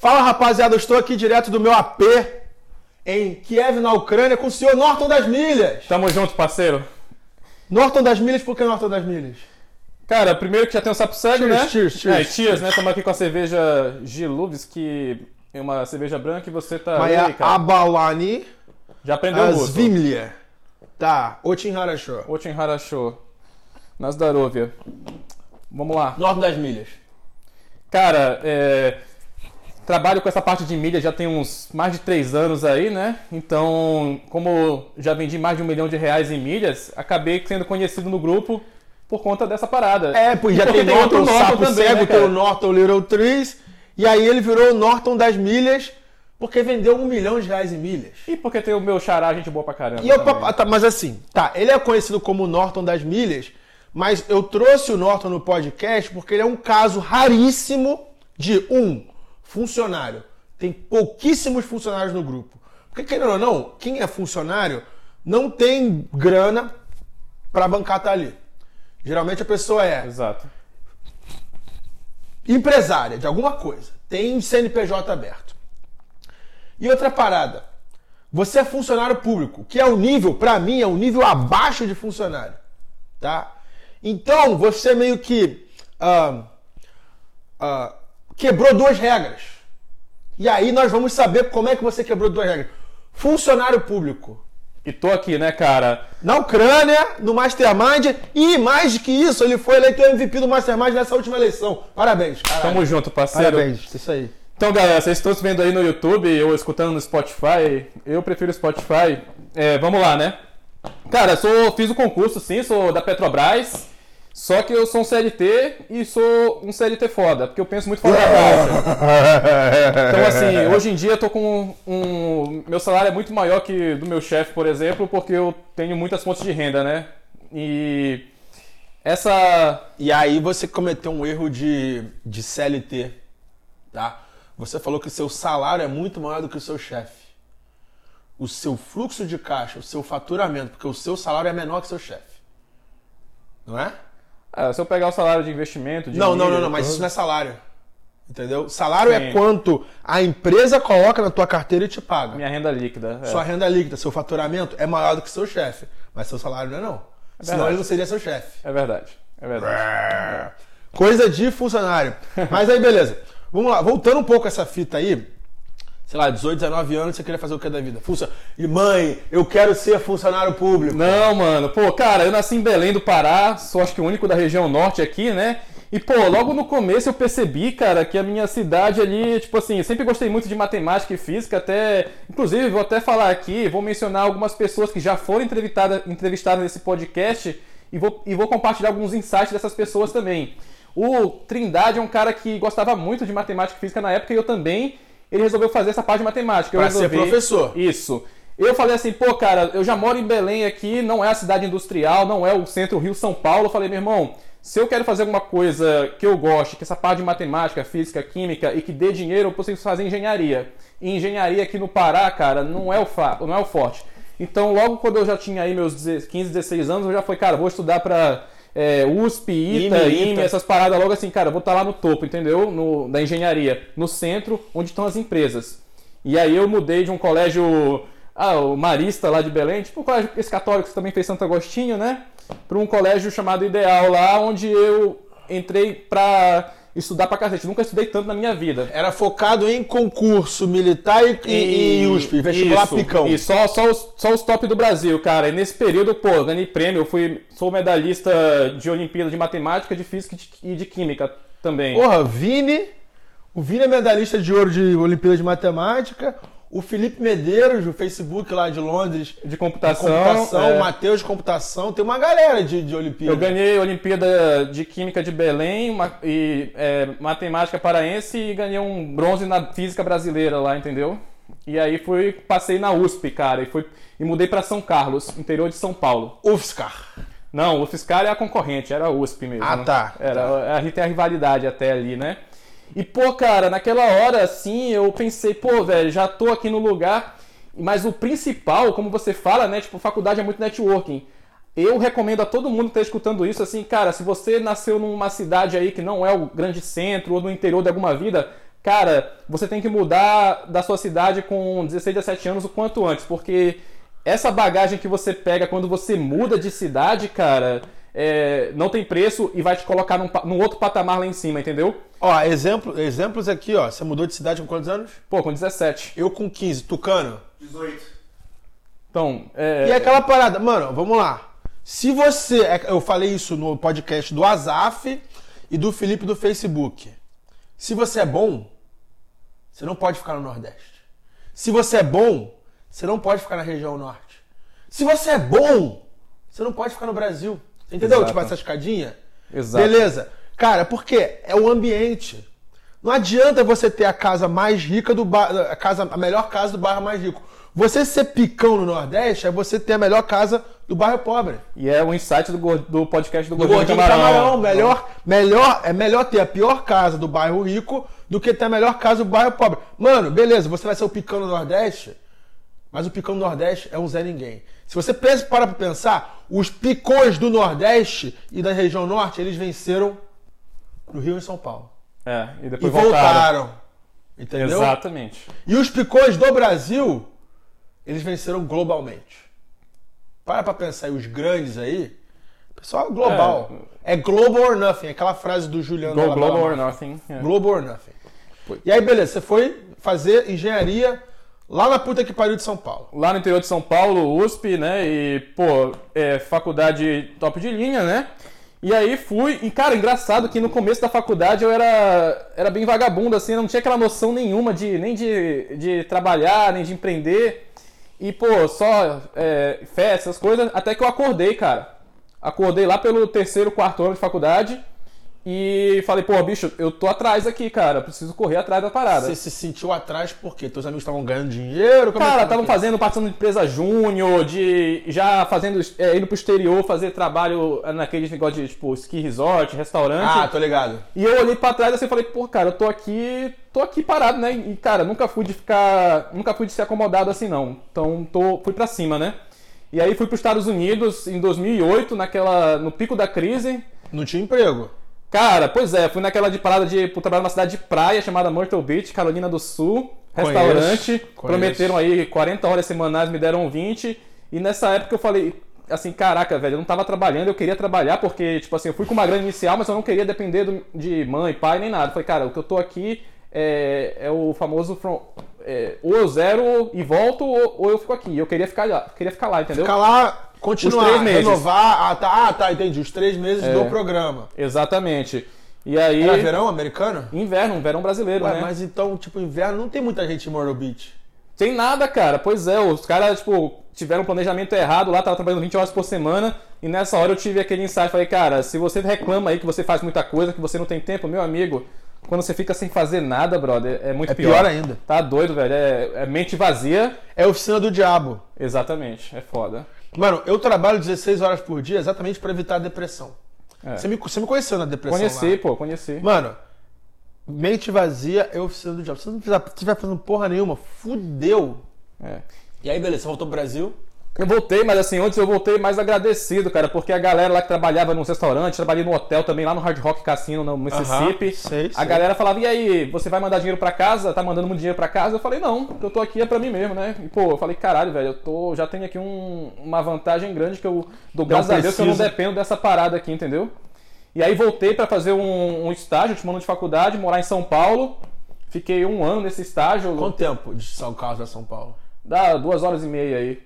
Fala rapaziada, eu estou aqui direto do meu AP em Kiev, na Ucrânia, com o senhor Norton das Milhas. Tamo junto, parceiro. Norton das Milhas, por que Norton das Milhas? Cara, primeiro que já tem o sapo cego, cheers, né? Cheers, cheers, é, cheers, cheers, né? Estamos aqui com a cerveja Gilubis, que é uma cerveja branca e você tá Maia é aí, cara. Abalani. Já aprendeu o gosto. Vimlia. Tá, Otin Harasho. Otin Nas Darovia. Vamos lá. Norton das Milhas. Cara, é trabalho com essa parte de mídia já tem uns mais de três anos aí, né? Então, como já vendi mais de um milhão de reais em milhas, acabei sendo conhecido no grupo por conta dessa parada. É, pois já Porque tem Norton, outro Sapo também, Cego, né, tem o? Norton Little Trees. E aí ele virou o Norton das Milhas porque vendeu um milhão de reais em milhas. E porque tem o meu xará, gente boa pra caramba. E eu, tá, mas assim, tá, ele é conhecido como Norton das milhas, mas eu trouxe o Norton no podcast porque ele é um caso raríssimo de um funcionário. Tem pouquíssimos funcionários no grupo. Porque, querendo ou não, quem é funcionário não tem grana pra bancar tá ali. Geralmente a pessoa é Exato. empresária de alguma coisa, tem CNPJ aberto. E outra parada, você é funcionário público, que é o nível, pra mim, é o nível abaixo de funcionário, tá? Então você meio que ah, ah, quebrou duas regras. E aí nós vamos saber como é que você quebrou duas regras. Funcionário público. E tô aqui, né, cara? Na Ucrânia, no Mastermind, e mais que isso, ele foi eleito MVP do Mastermind nessa última eleição. Parabéns. caralho. Tamo junto, parceiro. Parabéns, isso aí. Então, galera, vocês estão se vendo aí no YouTube ou escutando no Spotify, eu prefiro Spotify. É, vamos lá, né? Cara, sou, fiz o concurso, sim, sou da Petrobras, só que eu sou um CLT e sou um CLT foda, porque eu penso muito fora da caixa. Então, assim, hoje em dia eu tô com um. Meu salário é muito maior que do meu chefe, por exemplo, porque eu tenho muitas fontes de renda, né? E. Essa. E aí você cometeu um erro de, de CLT, tá? Você falou que o seu salário é muito maior do que o seu chefe. O seu fluxo de caixa, o seu faturamento, porque o seu salário é menor que o seu chefe. Não é? Ah, se eu pegar o salário de investimento. De Não, não, não, não, mas isso não é salário. Entendeu? Salário é Sim. quanto a empresa coloca na tua carteira e te paga. Minha renda líquida. é. Sua renda líquida, seu faturamento é maior do que seu chefe. Mas seu salário não é não. Senão verdade. ele não seria seu chefe. É verdade. É verdade. Coisa de funcionário. Mas aí, beleza. Vamos lá, voltando um pouco essa fita aí. Sei lá, 18, 19 anos, você queria fazer o que da vida? Funcio... E mãe, eu quero ser funcionário público. Não, mano. Pô, cara, eu nasci em Belém do Pará, sou acho que o único da região norte aqui, né? E, pô, logo no começo eu percebi, cara, que a minha cidade ali, tipo assim, eu sempre gostei muito de matemática e física, até. Inclusive, vou até falar aqui, vou mencionar algumas pessoas que já foram entrevistadas, entrevistadas nesse podcast e vou, e vou compartilhar alguns insights dessas pessoas também. O Trindade é um cara que gostava muito de matemática e física na época e eu também. Ele resolveu fazer essa parte de matemática. Eu Pra ser professor. Isso. Eu falei assim, pô, cara, eu já moro em Belém aqui, não é a cidade industrial, não é o centro Rio-São Paulo. Eu falei, meu irmão, se eu quero fazer alguma coisa que eu goste, que essa parte de matemática, física, química e que dê dinheiro, eu preciso fazer engenharia. E engenharia aqui no Pará, cara, não é o, fa não é o forte. Então, logo quando eu já tinha aí meus 15, 16 anos, eu já falei, cara, vou estudar pra é, USP, ITA, IME, essas paradas logo assim, cara, eu vou estar lá no topo, entendeu? No, da engenharia, no centro, onde estão as empresas. E aí eu mudei de um colégio, ah, o Marista lá de Belém, tipo um colégio esse católico que também fez Santo Agostinho, né? Para um colégio chamado Ideal lá, onde eu entrei pra estudar pra cacete. Nunca estudei tanto na minha vida. Era focado em concurso militar e, e, e USP, vestibular Isso, picão. E só, só, os, só os top do Brasil, cara. E nesse período, pô, ganhei prêmio. Eu fui, sou medalhista de Olimpíada de Matemática, de Física e de- e de Química também. Porra, Vini. O Vini é medalhista de ouro de Olimpíada de Matemática. O Felipe Medeiros, do Facebook lá de Londres, de computação. computação. é. O Matheus de computação. Tem uma galera de, de Olimpíada. Eu ganhei Olimpíada de Química de Belém uma- e é, Matemática Paraense e ganhei um bronze na Física Brasileira lá, entendeu? E aí fui, passei na USP, cara, e, fui, e mudei pra São Carlos, interior de São Paulo. UFSCar. Não, o Fiscal é a concorrente, era a USP mesmo. Ah, tá, Era, A gente tem a rivalidade até ali, né? E, pô, cara, naquela hora, assim, eu pensei, pô, velho, já tô aqui no lugar. Mas o principal, como você fala, né? Tipo, faculdade é muito networking. Eu recomendo a todo mundo que tá escutando isso, assim, cara, se você nasceu numa cidade aí que não é o grande centro ou no interior de alguma vida, cara, você tem que mudar da sua cidade com 16, 17 anos o quanto antes, porque essa bagagem que você pega quando você muda de cidade, cara, é, não tem preço e vai te colocar num, num outro patamar lá em cima, entendeu? Ó, exemplo, exemplos aqui, ó. Você mudou de cidade com quantos anos? Pô, com 17. Eu com 15. Tucano? 18. Então, é, E aquela parada, mano, vamos lá. Se você. é, Eu falei isso no podcast do Azaf e do Felipe do Facebook. Se você é bom, você não pode ficar no Nordeste. Se você é bom, você não pode ficar na região Norte. Se você é bom, você não pode ficar no Brasil. Entendeu? Exato. Tipo essa escadinha? Exato. Beleza. Cara, por quê? É o ambiente. Não adianta você ter a casa mais rica do bairro, a casa, a melhor casa do bairro mais rico. Você ser picão no Nordeste é você ter a melhor casa do bairro pobre. E é o insight do, do podcast do, Do Gordinho, Gordinho Camarão. Camarão, melhor, melhor, é melhor ter a pior casa do bairro rico do que ter a melhor casa do bairro pobre. Mano, beleza, você vai ser o picão no Nordeste, mas o picão do Nordeste é um Zé Ninguém. Se você pensa, para pra pensar, os picões do Nordeste e da região Norte, eles venceram no Rio e São Paulo. É, e E depois voltaram. voltaram. Entendeu? Exatamente. E os picões do Brasil, eles venceram globalmente. Para pra pensar aí, os grandes aí, pessoal, global. É, global or nothing, aquela frase do Juliano. Go global or nothing. É. Global or nothing. E aí, beleza, você foi fazer engenharia lá na puta que pariu de São Paulo. Lá no interior de São Paulo, USP, né? E, pô, é, faculdade top de linha, né? E aí fui, e cara, engraçado que no começo da faculdade eu era, era bem vagabundo, assim, não tinha aquela noção nenhuma de nem de, de trabalhar, nem de empreender. E, pô, só é, festa, essas coisas, até que eu acordei, cara. Acordei lá pelo terceiro, quarto ano de faculdade e falei, pô, bicho, eu tô atrás aqui, cara, preciso correr atrás da parada. Você se sentiu atrás porque teus amigos estavam ganhando dinheiro? Como é Cara, estavam fazendo, participando de empresa júnior, de já fazendo, é, indo pro exterior fazer trabalho naquele negócio de, tipo, ski resort, restaurante. Ah, tô ligado. E eu olhei pra trás assim e falei, pô, cara, eu tô aqui, tô aqui parado, né? E, cara, nunca fui de ficar, nunca fui de ser acomodado assim, não. Então, tô, fui pra cima, né? E aí fui pros Estados Unidos em 2008, naquela, no pico da crise. Não tinha emprego. Cara, pois é, fui naquela de parada de trabalhar numa cidade de praia chamada Myrtle Beach, Carolina do Sul, Conheço, restaurante. conheço. Prometeram aí 40 horas semanais, me deram 20. E nessa época eu falei, assim, caraca, velho, eu não tava trabalhando, eu queria trabalhar porque, tipo assim, eu fui com uma grana inicial, mas eu não queria depender do- de mãe, pai, nem nada. Eu falei, cara, o que eu tô aqui é, é o famoso from- é, ou eu zero e volto, ou, ou eu fico aqui. Eu queria ficar lá, queria ficar lá, entendeu? Ficar lá, continuar, renovar. Ah tá, ah, tá, entendi. Os três meses É. do programa. Exatamente. E aí. Era verão americano? Inverno, um verão brasileiro, Ué, né? mas então, tipo, inverno não tem muita gente em Myrtle Beach. Tem nada, cara. Pois é, os caras, tipo, tiveram um planejamento errado lá, tava trabalhando 20 horas por semana, e nessa hora eu tive aquele insight, falei, cara, se você reclama aí que você faz muita coisa, que você não tem tempo, meu amigo, quando você fica sem fazer nada, brother, é muito É pior. pior ainda. Tá doido, velho. É, é mente vazia. É oficina do diabo. Exatamente, é foda. Mano, eu trabalho 16 horas por dia exatamente pra evitar a depressão. É. Você, me, você me conheceu na depressão Conheci, lá. pô, conheci. Mano, mente vazia é oficina do diabo. Se você não estiver fazendo porra nenhuma, fudeu. É. E aí, beleza, você voltou pro Brasil? Eu voltei, mas assim, antes eu voltei mais agradecido, cara, porque a galera lá que trabalhava nos restaurantes, trabalhei no hotel também, lá no Hard Rock Cassino, no Mississippi. Sei, a sei. galera falava, e aí, você vai mandar dinheiro pra casa? Tá mandando muito dinheiro pra casa? Eu falei, não, eu tô aqui é pra mim mesmo, né? E, pô, eu falei, caralho, velho, eu tô, já tenho aqui um- uma vantagem grande que eu dou graças a Deus que eu não dependo dessa parada aqui, entendeu? E aí voltei pra fazer um, um estágio, último ano de faculdade, morar em São Paulo. Fiquei um ano nesse estágio. Quanto tempo de São Carlos a São Paulo? Dá duas horas e meia aí.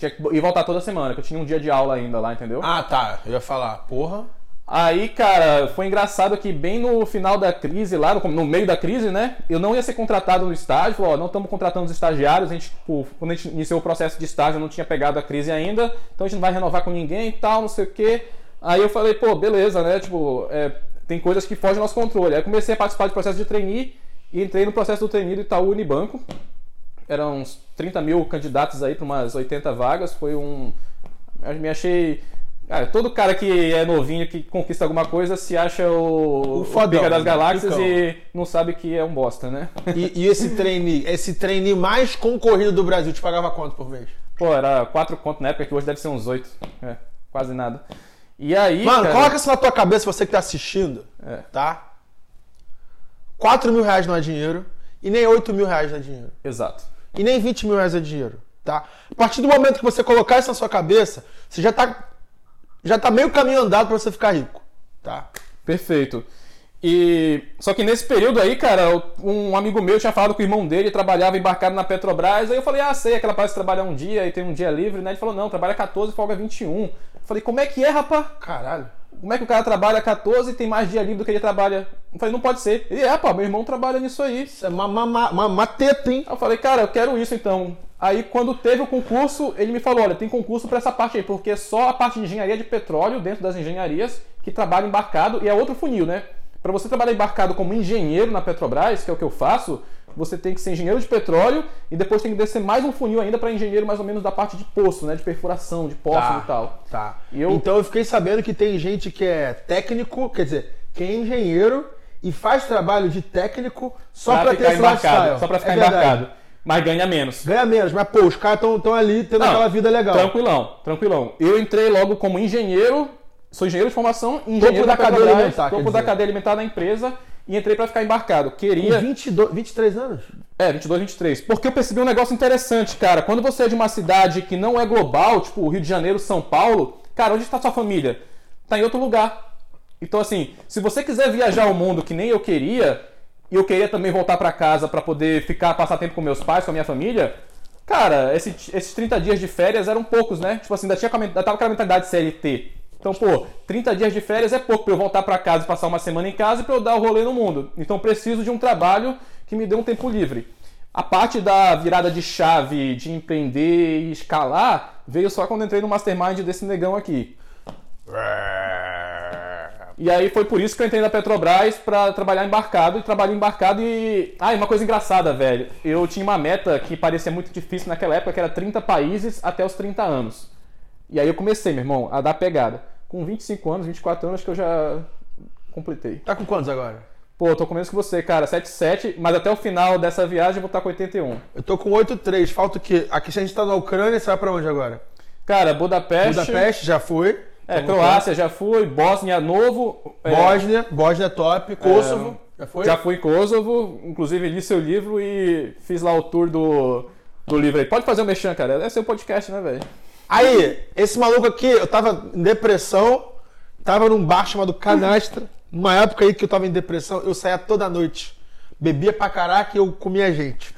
Tinha que e voltar toda semana, que eu tinha um dia de aula ainda lá, entendeu? Ah, tá. Eu ia falar, porra. Aí, cara, foi engraçado que bem no final da crise, lá no, no meio da crise, né? Eu não ia ser contratado no estágio, falou, ó, não estamos contratando os estagiários, a gente, tipo, quando a gente iniciou o processo de estágio, não tinha pegado a crise ainda, então a gente não vai renovar com ninguém e tal, não sei o quê. Aí eu falei, pô, beleza, né? Tipo, é, tem coisas que fogem ao nosso controle. Aí eu comecei a participar do processo de trainee e entrei no processo do trainee do Itaú Unibanco. Eram uns 30 mil candidatos aí para umas 80 vagas. Foi um. Eu me achei. Cara, todo cara que é novinho, que conquista alguma coisa, se acha o, O fodão, pica das né? galáxias e não sabe que é um bosta, né? E, e esse trainee, esse trainee mais concorrido do Brasil, te pagava quanto por mês? Pô, era 4 conto na época, que hoje deve ser uns 8. É, quase nada. E aí. Mano, cara, coloca isso na tua cabeça, você que tá assistindo, É. tá? 4 mil reais não é dinheiro e nem 8 mil reais não é dinheiro. Exato. E nem 20 mil reais é dinheiro, tá? A partir do momento que você colocar isso na sua cabeça, você já tá, já tá meio caminho andado para você ficar rico, tá? Perfeito. E só que nesse período aí, cara, um amigo meu tinha falado que o irmão dele trabalhava embarcado na Petrobras. Aí eu falei, ah, sei, aquela parte de trabalhar um dia e tem um dia livre, né? Ele falou, não, trabalha 14 e folga 21. Eu falei, como é que é, rapaz? Caralho. Como é que o cara trabalha 14 e tem mais dia livre do que ele trabalha? Eu falei, não pode ser. Ele, é, pá, meu irmão trabalha nisso aí. Isso é uma, uma, uma, uma teta, hein? Aí eu falei, cara, eu quero isso então. Aí quando teve o concurso, ele me falou, olha, tem concurso para essa parte aí, porque é só a parte de engenharia de petróleo dentro das engenharias que trabalha embarcado e é outro funil, né? Para você trabalhar embarcado como engenheiro na Petrobras, que é o que eu faço, você tem que ser engenheiro de petróleo e depois tem que descer mais um funil ainda para engenheiro mais ou menos da parte de poço, né, de perfuração, de poços Tá, e tal. Tá. E eu- Então eu fiquei sabendo que tem gente que é técnico, quer dizer, que é engenheiro e faz trabalho de técnico só pra, ter esse lifestyle. só para ficar É verdade. embarcado, mas ganha menos. Ganha menos, mas pô, os caras estão ali tendo Não, aquela vida legal. Tranquilão, tranquilão. Eu entrei logo como engenheiro, sou engenheiro de formação, engenheiro da cadeia Petrobras, alimentar, topo da cadeia alimentar da empresa e entrei para ficar embarcado. Com Queria 22, 23 anos? É, 22, 23. Porque eu percebi um negócio interessante, cara. Quando você é de uma cidade que não é global, tipo Rio de Janeiro, São Paulo, cara, onde está sua família? Tá em outro lugar. Então, assim, se você quiser viajar o mundo que nem eu queria, e eu queria também voltar pra casa pra poder ficar, passar tempo com meus pais, com a minha família, cara, esse- esses 30 dias de férias eram poucos, né? Tipo assim, ainda, tinha, com ainda tava com a mentalidade CLT. Então, pô, 30 dias de férias é pouco pra eu voltar pra casa e passar uma semana em casa e pra eu dar o rolê no mundo. Então, preciso de um trabalho que me dê um tempo livre. A parte da virada de chave, de empreender e escalar, veio só quando entrei no mastermind desse negão aqui. E aí foi por isso que eu entrei na Petrobras pra trabalhar embarcado e trabalhei embarcado e. Ah, e uma coisa engraçada, velho. Eu tinha uma meta que parecia muito difícil naquela época, que era 30 países até os 30 anos. E aí eu comecei, meu irmão, a dar pegada. Com 25 anos, 24 anos que eu já completei. Tá com quantos agora? Pô, eu tô com menos que você, cara, 7,7, mas até o final dessa viagem eu vou estar com 81. Eu tô com 8,3. Falta o quê? Aqui se a gente tá na Ucrânia, você vai pra onde agora? Cara, Budapeste. Budapeste, já foi. É, Então, Croácia já fui, Bósnia novo. é, Bósnia, Bósnia top. Kosovo, já foi? Já fui em Kosovo, inclusive li seu livro e fiz lá o tour do, do livro aí. Pode fazer o mexão, cara. Ser um podcast, né, velho? Aí, esse maluco aqui, eu tava em depressão, tava num bar chamado Canastra. Numa época aí que eu tava em depressão, eu saía toda noite. Bebia pra caraca e eu comia gente.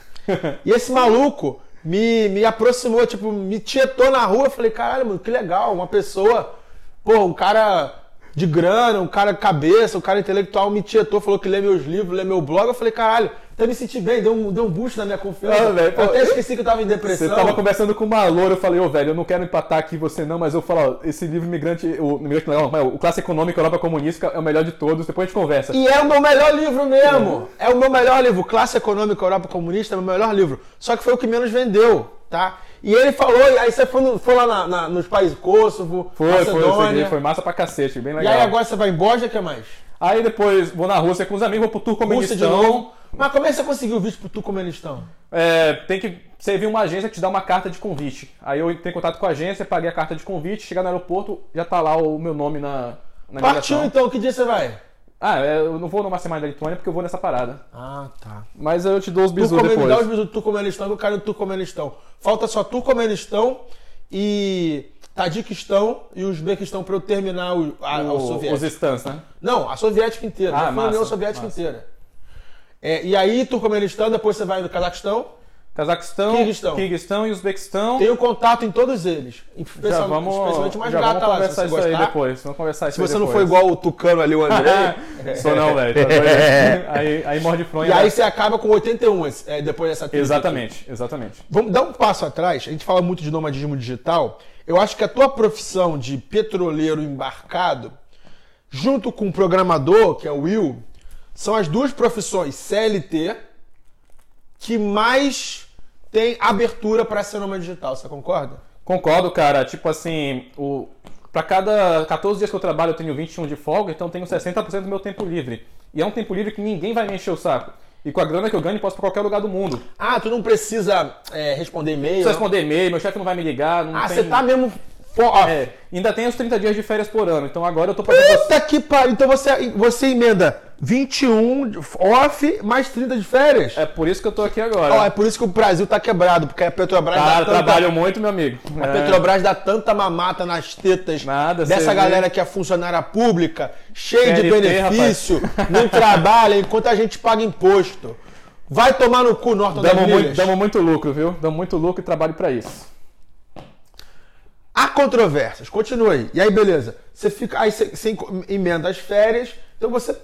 E esse maluco me, me aproximou, tipo, me tietou na rua. Eu falei, caralho, mano, que legal, uma pessoa, pô, um cara de grana, um cara cabeça, um cara intelectual me tietou, falou que lê meus livros, lê meu blog. Eu falei, caralho, até me senti bem, deu um, deu um boost na minha confiança. Ah, velho, pô, eu até esqueci que eu tava em Você depressão. tava conversando com uma loura, eu falei, ô velho, eu não quero empatar aqui você não, mas eu falo, ó, esse livro Imigrante, o, não, não, o Classe Econômica Europa Comunista é o melhor de todos, depois a gente conversa. E é o meu melhor livro mesmo. É o meu melhor livro. Classe Econômica Europa Comunista é o meu melhor livro. Só que foi o que menos vendeu, tá? E ele falou, e aí você foi, foi lá na- na- nos países Kosovo, Foi, foi, eu Macedônia. segui, foi massa pra cacete, bem E legal. aí agora você vai em Bósnia, o que mais? Aí depois vou na Rússia com os amigos, vou pro Rússia de Turcomenistão. novo. Mas como é que você conseguiu o visto pro Turcomenistão? É, tem que servir uma agência que te dá uma carta de convite. Aí eu entrei em contato com a agência, paguei a carta de convite, chegar no aeroporto, já tá lá o meu nome na, na Partiu então, que dia você vai? Ah, é, eu não vou numa semana da Lituânia porque eu vou nessa parada. Ah, tá. Mas eu te dou os bisus Turcomenistão, dá os depois. bisu do Turcomenistão, que eu quero o Turcomenistão. Falta só Turcomenistão e Tadiquistão e Uzbequistão pra eu terminar o, a, a- o O- soviético. os stands, né? Não, a soviética inteira. Ah, já foi a massa, União Soviética massa. inteira. É, e aí, Turcomenistão, depois você vai no Cazaquistão. Cazaquistão, Quirguistão. Quirguistão e Uzbequistão. Tenho contato em todos eles. Já vamos, especialmente mais já gata vamos conversar isso aí depois. Vamos conversar isso Se você não for igual o Tucano ali, o André. Sou não, velho. Tá aí, aí morde fronha. e aí você acaba com 81 esse- é, depois dessa trilha. Exatamente, exatamente. Vamos dar um passo atrás. A gente fala muito de nomadismo digital. Eu acho que a tua profissão de petroleiro embarcado, junto com o programador, que é o Will, são as duas profissões CLT que mais tem abertura para ser nômade digital. Você concorda? Concordo, cara. Tipo assim, o... pra cada 14 dias que eu trabalho eu tenho 21 de folga, então eu tenho 60% do meu tempo livre. E é um tempo livre que ninguém vai me encher o saco. E com a grana que eu ganho, posso ir pra qualquer lugar do mundo. Ah, tu não precisa é, responder e-mail. precisa não? responder e-mail, meu chefe não vai me ligar. Não Ah, tem... você tá mesmo. Fo- ó, É, ainda tem os 30 dias de férias por ano, então agora eu tô fazendo. Puta que pariu. Então você, você emenda 21 off, mais 30 de férias. É por isso que eu tô aqui agora. Ó, é por isso que o Brasil tá quebrado, porque a Petrobras Cara, tanta... trabalho muito, meu amigo. A É. Petrobras dá tanta mamata nas tetas Nada, dessa vê. galera que é funcionária pública, cheia de benefício, não trabalha enquanto a gente paga imposto. Vai tomar no cu, Norton Damos muito, damos muito lucro, viu? Damos muito lucro e trabalho pra isso. Há controvérsias, continua aí. E aí, beleza. Você fica. Aí você, você emenda as férias, então você.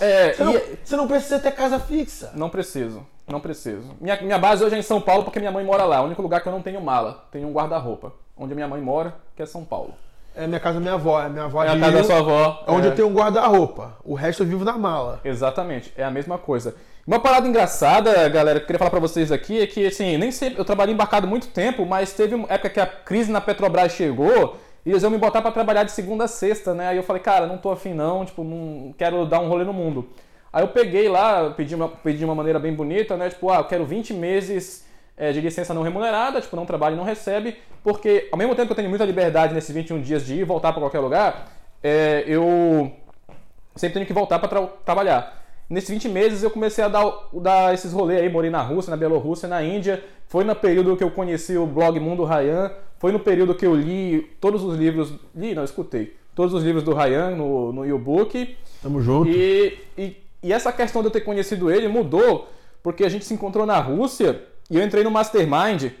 É, você, não, e- você não precisa ter casa fixa. Não preciso, não preciso. Minha, minha base hoje é em São Paulo porque minha mãe mora lá. O único lugar que eu não tenho mala. Tenho um guarda-roupa. Onde a minha mãe mora, que é São Paulo. É minha casa da minha avó. É minha avó É a de casa da sua avó. onde é. eu tenho um guarda-roupa. O resto eu vivo na mala. Exatamente, é a mesma coisa. Uma parada engraçada, galera, que eu queria falar pra vocês aqui é que, assim, nem sempre. Eu trabalhei embarcado muito tempo, mas teve uma época que a crise na Petrobras chegou e eles iam me botar pra trabalhar de segunda a sexta, né? Aí eu falei, cara, não tô afim não, tipo, não quero dar um rolê no mundo. Aí eu peguei lá, pedi, uma, pedi de uma maneira bem bonita, né? Tipo, ah, eu quero 20 meses é, de licença não remunerada, tipo, não trabalha e não recebe, porque ao mesmo tempo que eu tenho muita liberdade nesses 21 dias de ir e voltar pra qualquer lugar, é, eu sempre tenho que voltar para trabalhar. Nesses 20 meses eu comecei a dar, dar esses rolês aí, morei na Rússia, na Bielorrússia, na Índia. Foi no período que eu conheci o blog Mundo Rayan. Foi no período que eu li todos os livros. Li, não, escutei. Todos os livros do Rayan no, no e-book. Tamo junto. E, e, e essa questão de eu ter conhecido ele mudou porque a gente se encontrou na Rússia e eu entrei no Mastermind.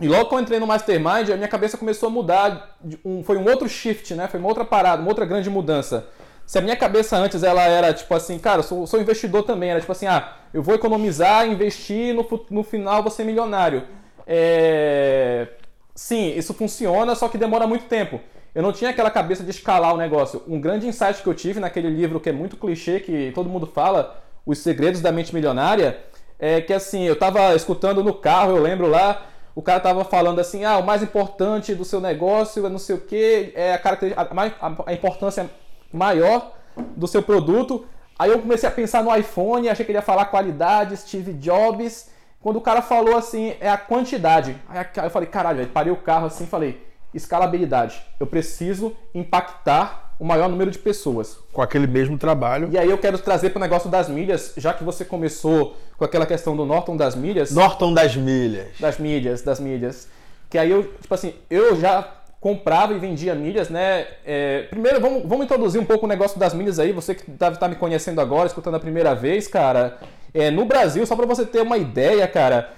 E logo que eu entrei no Mastermind, a minha cabeça começou a mudar. um- foi um outro shift, né? Foi uma outra parada, uma outra grande mudança. Se a minha cabeça antes ela era tipo assim, cara, sou, sou investidor também, era tipo assim, ah, eu vou economizar, investir, no, no final vou ser milionário. É... Sim, isso funciona, só que demora muito tempo. Eu não tinha aquela cabeça de escalar o negócio. Um grande insight que eu tive naquele livro que é muito clichê, que todo mundo fala, Os Segredos da Mente Milionária, é que assim, eu tava escutando no carro, eu lembro lá, o cara tava falando assim, ah, o mais importante do seu negócio é não sei o que, é a, característica, a, a- a importância maior do seu produto. Aí eu comecei a pensar no iPhone, achei que ele ia falar qualidade, Steve Jobs. Quando o cara falou assim, é a quantidade. Aí eu falei, caralho, velho, parei o carro assim e falei, escalabilidade. Eu preciso impactar o maior número de pessoas. Com aquele mesmo trabalho. E aí eu quero trazer para o negócio das milhas, já que você começou com aquela questão do Norton das milhas. Norton das Milhas. Das milhas, das milhas. Que aí eu, tipo assim, eu já comprava e vendia milhas, né? É, primeiro, vamos, vamos introduzir um pouco o negócio das milhas aí. Você que deve estar me conhecendo agora, escutando a primeira vez, cara. É, no Brasil, só para você ter uma ideia, cara,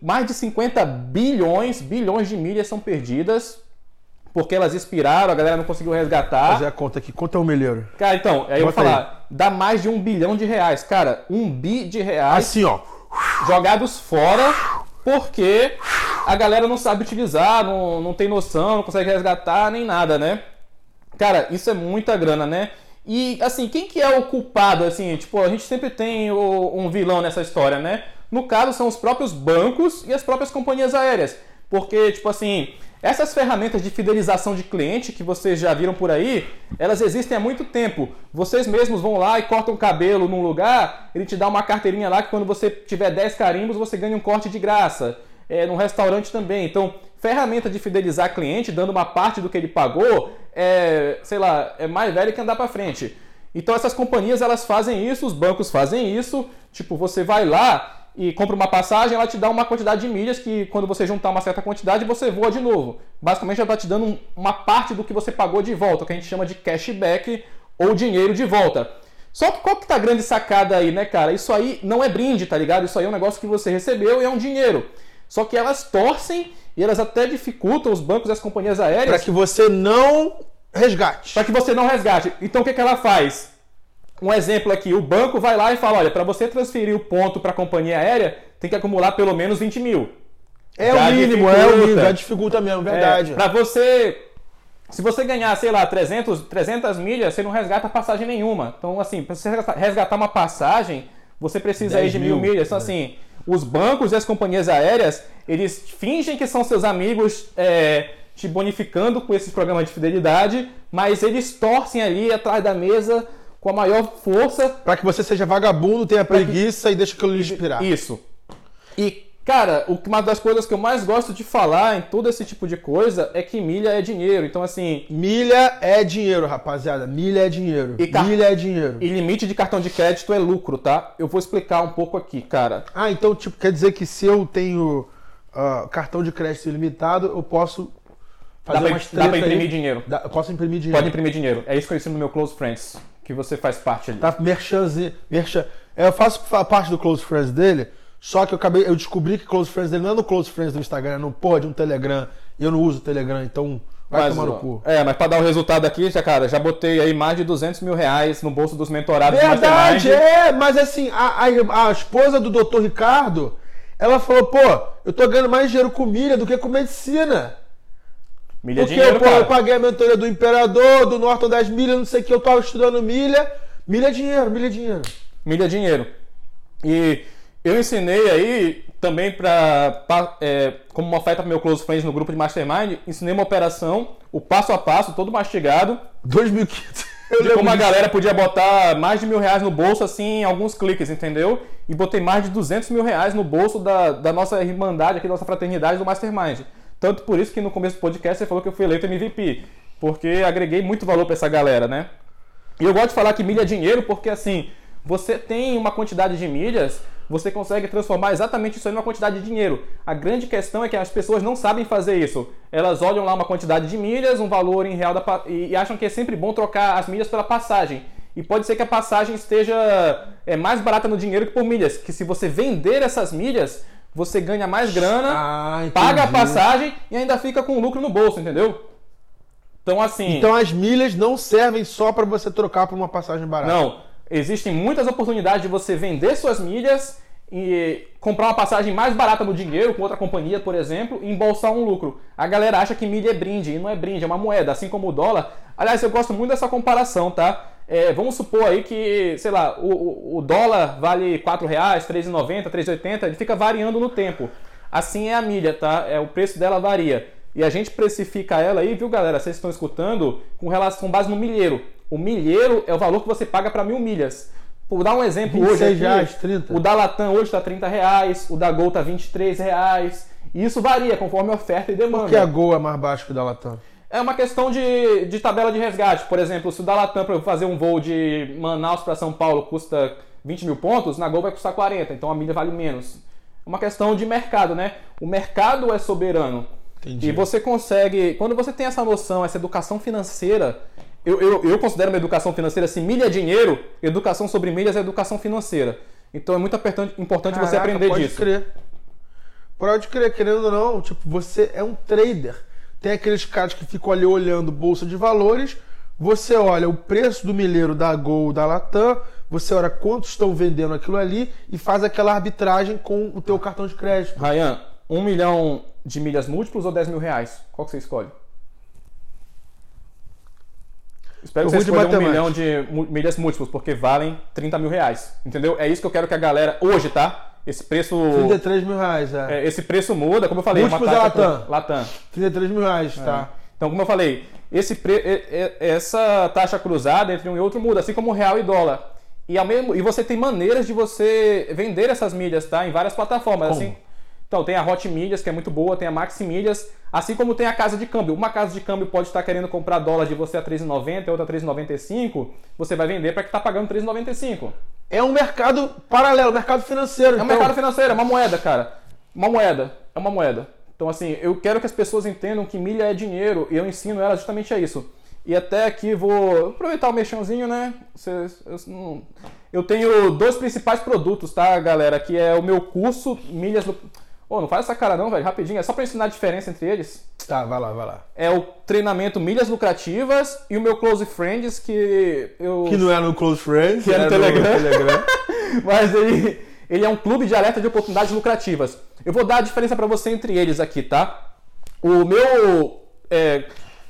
mais de 50 bilhões, bilhões de milhas são perdidas porque elas expiraram, a galera não conseguiu resgatar. Fazer a conta aqui. Quanto é um milheiro? Cara, então, aí eu vou Bota aí. falar, dá mais de um bilhão de reais. Cara, um bi de reais Assim, ó. jogados fora porque a galera não sabe utilizar, não, não tem noção, não consegue resgatar nem nada, né? Cara, isso é muita grana, né? E assim, quem que é o culpado? Assim, tipo, a gente sempre tem o- um vilão nessa história, né? No caso, são os próprios bancos e as próprias companhias aéreas. Porque, tipo assim, essas ferramentas de fidelização de cliente que vocês já viram por aí, elas existem há muito tempo. Vocês mesmos vão lá e cortam o cabelo num lugar, ele te dá uma carteirinha lá que quando você tiver 10 carimbos, você ganha um corte de graça. É, num restaurante também. Então, ferramenta de fidelizar cliente, dando uma parte do que ele pagou, é, sei lá, é mais velho que andar para frente. Então essas companhias elas fazem isso, os bancos fazem isso. Tipo, você vai lá e compra uma passagem, ela te dá uma quantidade de milhas que quando você juntar uma certa quantidade, você voa de novo. Basicamente ela está te dando um- uma parte do que você pagou de volta, o que a gente chama de cashback ou dinheiro de volta. Só que qual que tá a grande sacada aí, né, cara? Isso aí não é brinde, tá ligado? Isso aí é um negócio que você recebeu e é um dinheiro. Só que elas torcem e elas até dificultam os bancos e as companhias Para aéreas que você não resgate. para que você não resgate. Então o que, que ela faz? Um exemplo aqui, o banco vai lá e fala, olha, para você transferir o ponto para a companhia aérea, tem que acumular pelo menos 20 mil. É Já o mínimo, é o dificulta. mínimo. Já dificulta mesmo, verdade. para você, se você ganhar, sei lá, 300, 300 milhas, você não resgata passagem nenhuma. Então, assim, para você resgatar- uma passagem, você precisa aí 10 de mil mil. milhas. Então, assim, os bancos e as companhias aéreas, eles fingem que são seus amigos é, te bonificando com esses programas de fidelidade, mas eles torcem ali atrás da mesa com a maior força Para que você seja vagabundo, tenha preguiça e deixe aquilo lhe inspirar. isso. E Cara, o- uma das coisas que eu mais gosto de falar em todo esse tipo de coisa é que milha é dinheiro. Então, assim, Milha é dinheiro, rapaziada. Milha é dinheiro. E car- Milha é dinheiro. e limite de cartão de crédito é lucro, tá? Eu vou explicar um pouco aqui, cara. Ah, então, tipo, quer dizer que se eu tenho ah, cartão de crédito ilimitado, eu posso fazer Dá pra, umas dá pra treta aí. imprimir dinheiro. Dá- eu posso imprimir dinheiro. Pode imprimir dinheiro. É isso que eu ensino no meu Close Friends, que você faz parte ali. Tá, merchanzinho. Merchan. É, Eu faço fa- parte do Close Friends dele, só que eu acabei. Eu descobri que Close Friends dele não é no Close Friends do Instagram, é no porra de um Telegram. E eu não uso o Telegram, então vai Mas, tomar no cu. É, mas pra dar o resultado aqui, já, cara, já botei aí mais de 200 mil reais no bolso dos mentorados do Verdade, é, mas assim, a, a, a esposa do Dr. Ricardo, ela falou, pô, eu tô ganhando mais dinheiro com milha do que com medicina. Milha é Porque dinheiro, pô, cara. eu paguei a mentoria do Imperador, do Norton das Milhas, não sei o que, eu tava estudando milha. Milha é dinheiro, milha é dinheiro. Milha é dinheiro. E eu ensinei aí também pra, pa- é, como uma oferta pro meu Close Friends no grupo de Mastermind, ensinei uma operação, o passo a passo, todo mastigado, 2.500. Eu de lembro como a galera podia botar mais de mil reais no bolso, assim, em alguns cliques, entendeu? E botei mais de 200 mil reais no bolso da, da nossa irmandade aqui, da nossa fraternidade do Mastermind. Tanto por isso que no começo do podcast você falou que eu fui eleito MVP. Porque agreguei muito valor pra essa galera, né? E eu gosto de falar que milha é dinheiro porque, assim, você tem uma quantidade de milhas, você consegue transformar exatamente isso aí numa quantidade de dinheiro. A grande questão é que as pessoas não sabem fazer isso. Elas olham lá uma quantidade de milhas, um valor em real da, e acham que é sempre bom trocar as milhas pela passagem. E pode ser que a passagem esteja é, mais barata no dinheiro que por milhas. Que se você vender essas milhas, você ganha mais grana Ah, paga a passagem e ainda fica com lucro no bolso, entendeu? Então, assim. Então as milhas não servem só pra você trocar por uma passagem barata. não, existem muitas oportunidades de você vender suas milhas e comprar uma passagem mais barata no dinheiro com outra companhia, por exemplo, e embolsar um lucro. A galera acha que milha é brinde, e não é brinde, é uma moeda, assim como o dólar. Aliás, eu gosto muito dessa comparação, tá? É, vamos supor aí que, sei lá, o, o- dólar vale 4 reais, R$ 3,90, R$ 3,80, ele fica variando no tempo. Assim é a milha, tá? É, o preço dela varia. E a gente precifica ela aí, viu, galera? Vocês estão escutando com relação com base no milheiro. O milheiro é o valor que você paga para mil milhas. Por dar um exemplo hoje 26 aqui, reais, 30. o da Latam hoje está 30 reais, o da Gol está 23 reais. E isso varia conforme oferta e demanda. Por que a Gol é mais baixo que o da Latam? É uma questão de, de tabela de resgate. Por exemplo, se o da Latam para fazer um voo de Manaus para São Paulo custa 20 mil pontos, na Gol vai custar 40, então a milha vale menos. É uma questão de mercado, né? O mercado é soberano. Entendi. E você consegue. Quando você tem essa noção, essa educação financeira. Eu, eu, eu considero uma educação financeira se milha é dinheiro, educação sobre milhas é educação financeira. Então é muito importante você Caraca, aprender pode disso. crer. Pode crer, querendo ou não, tipo, você é um trader. Tem aqueles caras que ficam ali olhando bolsa de valores, você olha o preço do milheiro da Gol, da Latam, você olha quanto estão vendendo aquilo ali e faz aquela arbitragem com o teu cartão de crédito. Ryan, um milhão de milhas múltiplos ou 10 mil reais? Qual que você escolhe? Espero Eu que você vou de escolha um milhão de milhas múltiplos, porque valem 30 mil reais. Entendeu? É isso que eu quero que a galera. Hoje, tá? Esse preço. 33 mil reais, é. é, esse preço muda, como eu falei, é Múltiplos taxa Latam. por- Latam. 33 mil reais, tá? Então, como eu falei, esse pre- essa taxa cruzada entre um e outro muda, assim como real e dólar. E, ao mesmo, e você tem maneiras de você vender essas milhas, tá? Em várias plataformas. Como? Assim. Então, tem a Hot Milhas, que é muito boa, tem a Maxi Milhas, assim como tem a casa de câmbio. Uma casa de câmbio pode estar querendo comprar dólar de você a 3,90 e outra a 3,95, você vai vender para que está pagando 3,95. É um mercado paralelo, mercado financeiro. É um mercado financeiro, é uma moeda, cara. Uma moeda. É uma moeda. Então, assim, eu quero que as pessoas entendam que milha é dinheiro e eu ensino elas justamente a isso. E até aqui vou aproveitar o mexãozinho, né? Eu tenho dois principais produtos, tá, galera? Que é o meu curso Milhas do. Ô, não faz essa cara não, velho. Rapidinho. É só pra ensinar a diferença entre eles. Tá, vai lá, vai lá. É o treinamento Milhas Lucrativas e o meu Close Friends, que eu. Que não é no Close Friends, Que é no é Telegram. Telegram. Mas ele, ele é um clube de alerta de oportunidades lucrativas. Eu vou dar a diferença para você entre eles aqui, tá? O meu é,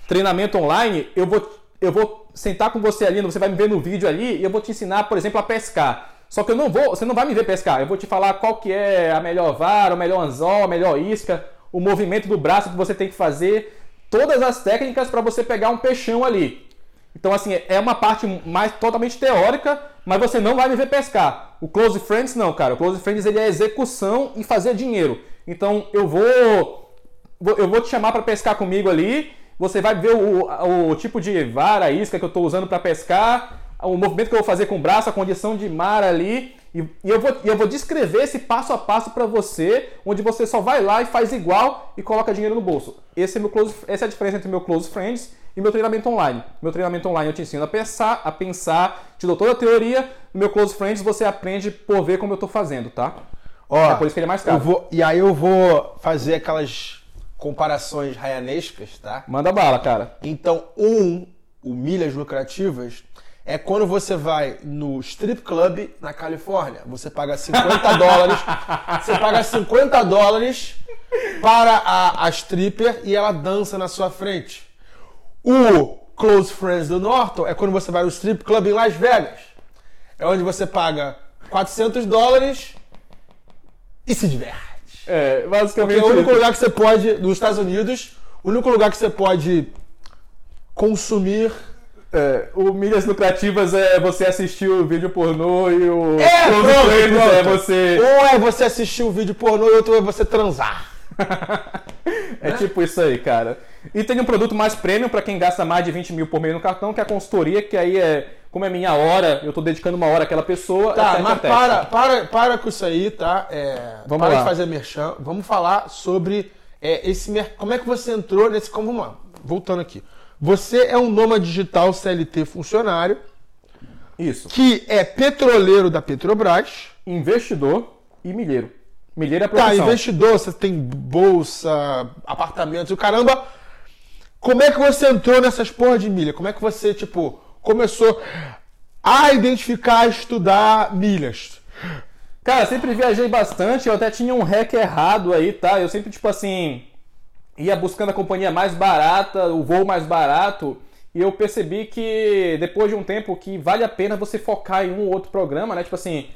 treinamento online, eu vou, eu vou sentar com você ali, você vai me ver no vídeo ali, e eu vou te ensinar, por exemplo, a pescar. Só que eu não vou, você não vai me ver pescar. Eu vou te falar qual que é a melhor vara, o melhor anzol, a melhor isca, o movimento do braço que você tem que fazer, todas as técnicas para você pegar um peixão ali. Então, assim, é uma parte mais totalmente teórica, mas você não vai me ver pescar. O Close Friends não, cara. O Close Friends ele é execução e fazer dinheiro. Então, eu vou eu vou te chamar para pescar comigo ali. Você vai ver o, o tipo de vara, isca que eu estou usando para pescar, o movimento que eu vou fazer com o braço, a condição de mar ali. E, e eu, vou, eu vou descrever esse passo a passo para você, onde você só vai lá e faz igual e coloca dinheiro no bolso. Esse é meu close, essa é a diferença entre meu Close Friends e meu treinamento online. Meu treinamento online eu te ensino a pensar, a pensar, te dou toda a teoria. No meu Close Friends você aprende por ver como eu estou fazendo, tá? Ó, é por isso que ele é mais caro. Vou, e aí eu vou fazer aquelas comparações raianescas, tá? Manda bala, cara. Então, um, o milhas lucrativas, é quando você vai no strip club na Califórnia. Você paga 50 dólares. Você paga 50 dólares para a, a stripper e ela dança na sua frente. O Close Friends do Norton é quando você vai no strip club em Las Vegas. É onde você paga 400 dólares e se diverte. É, basicamente. Porque é o único lugar que você pode, nos Estados Unidos, o único lugar que você pode consumir é, o Milhas Lucrativas é você assistir o vídeo pornô e o. É, pronto, pronto. é você. Ou é você assistir o vídeo pornô e outro é você transar. é né? tipo isso aí, cara. E tem um produto mais premium para quem gasta mais de 20 mil por mês no cartão, que é a consultoria, que aí é. Como é minha hora, eu estou dedicando uma hora àquela pessoa. Tá, mas para, para, para com isso aí, tá? É, vamos para lá. de fazer merchan. Vamos falar sobre é, esse Como é que você entrou nesse. Como, vamos lá, voltando aqui. Você é um nômade digital CLT funcionário. Isso. Que é petroleiro da Petrobras. Investidor e milheiro. Milheiro é tá, profissão. Tá, investidor, você tem bolsa, apartamentos, o caramba. Como é que você entrou nessas porra de milha? Como é que você, tipo, começou a identificar, a estudar milhas? Cara, sempre viajei bastante, eu até tinha um hack errado aí, tá? Eu sempre, tipo assim, ia buscando a companhia mais barata, o voo mais barato, e eu percebi que depois de um tempo que vale a pena você focar em um ou outro programa, né? Tipo assim,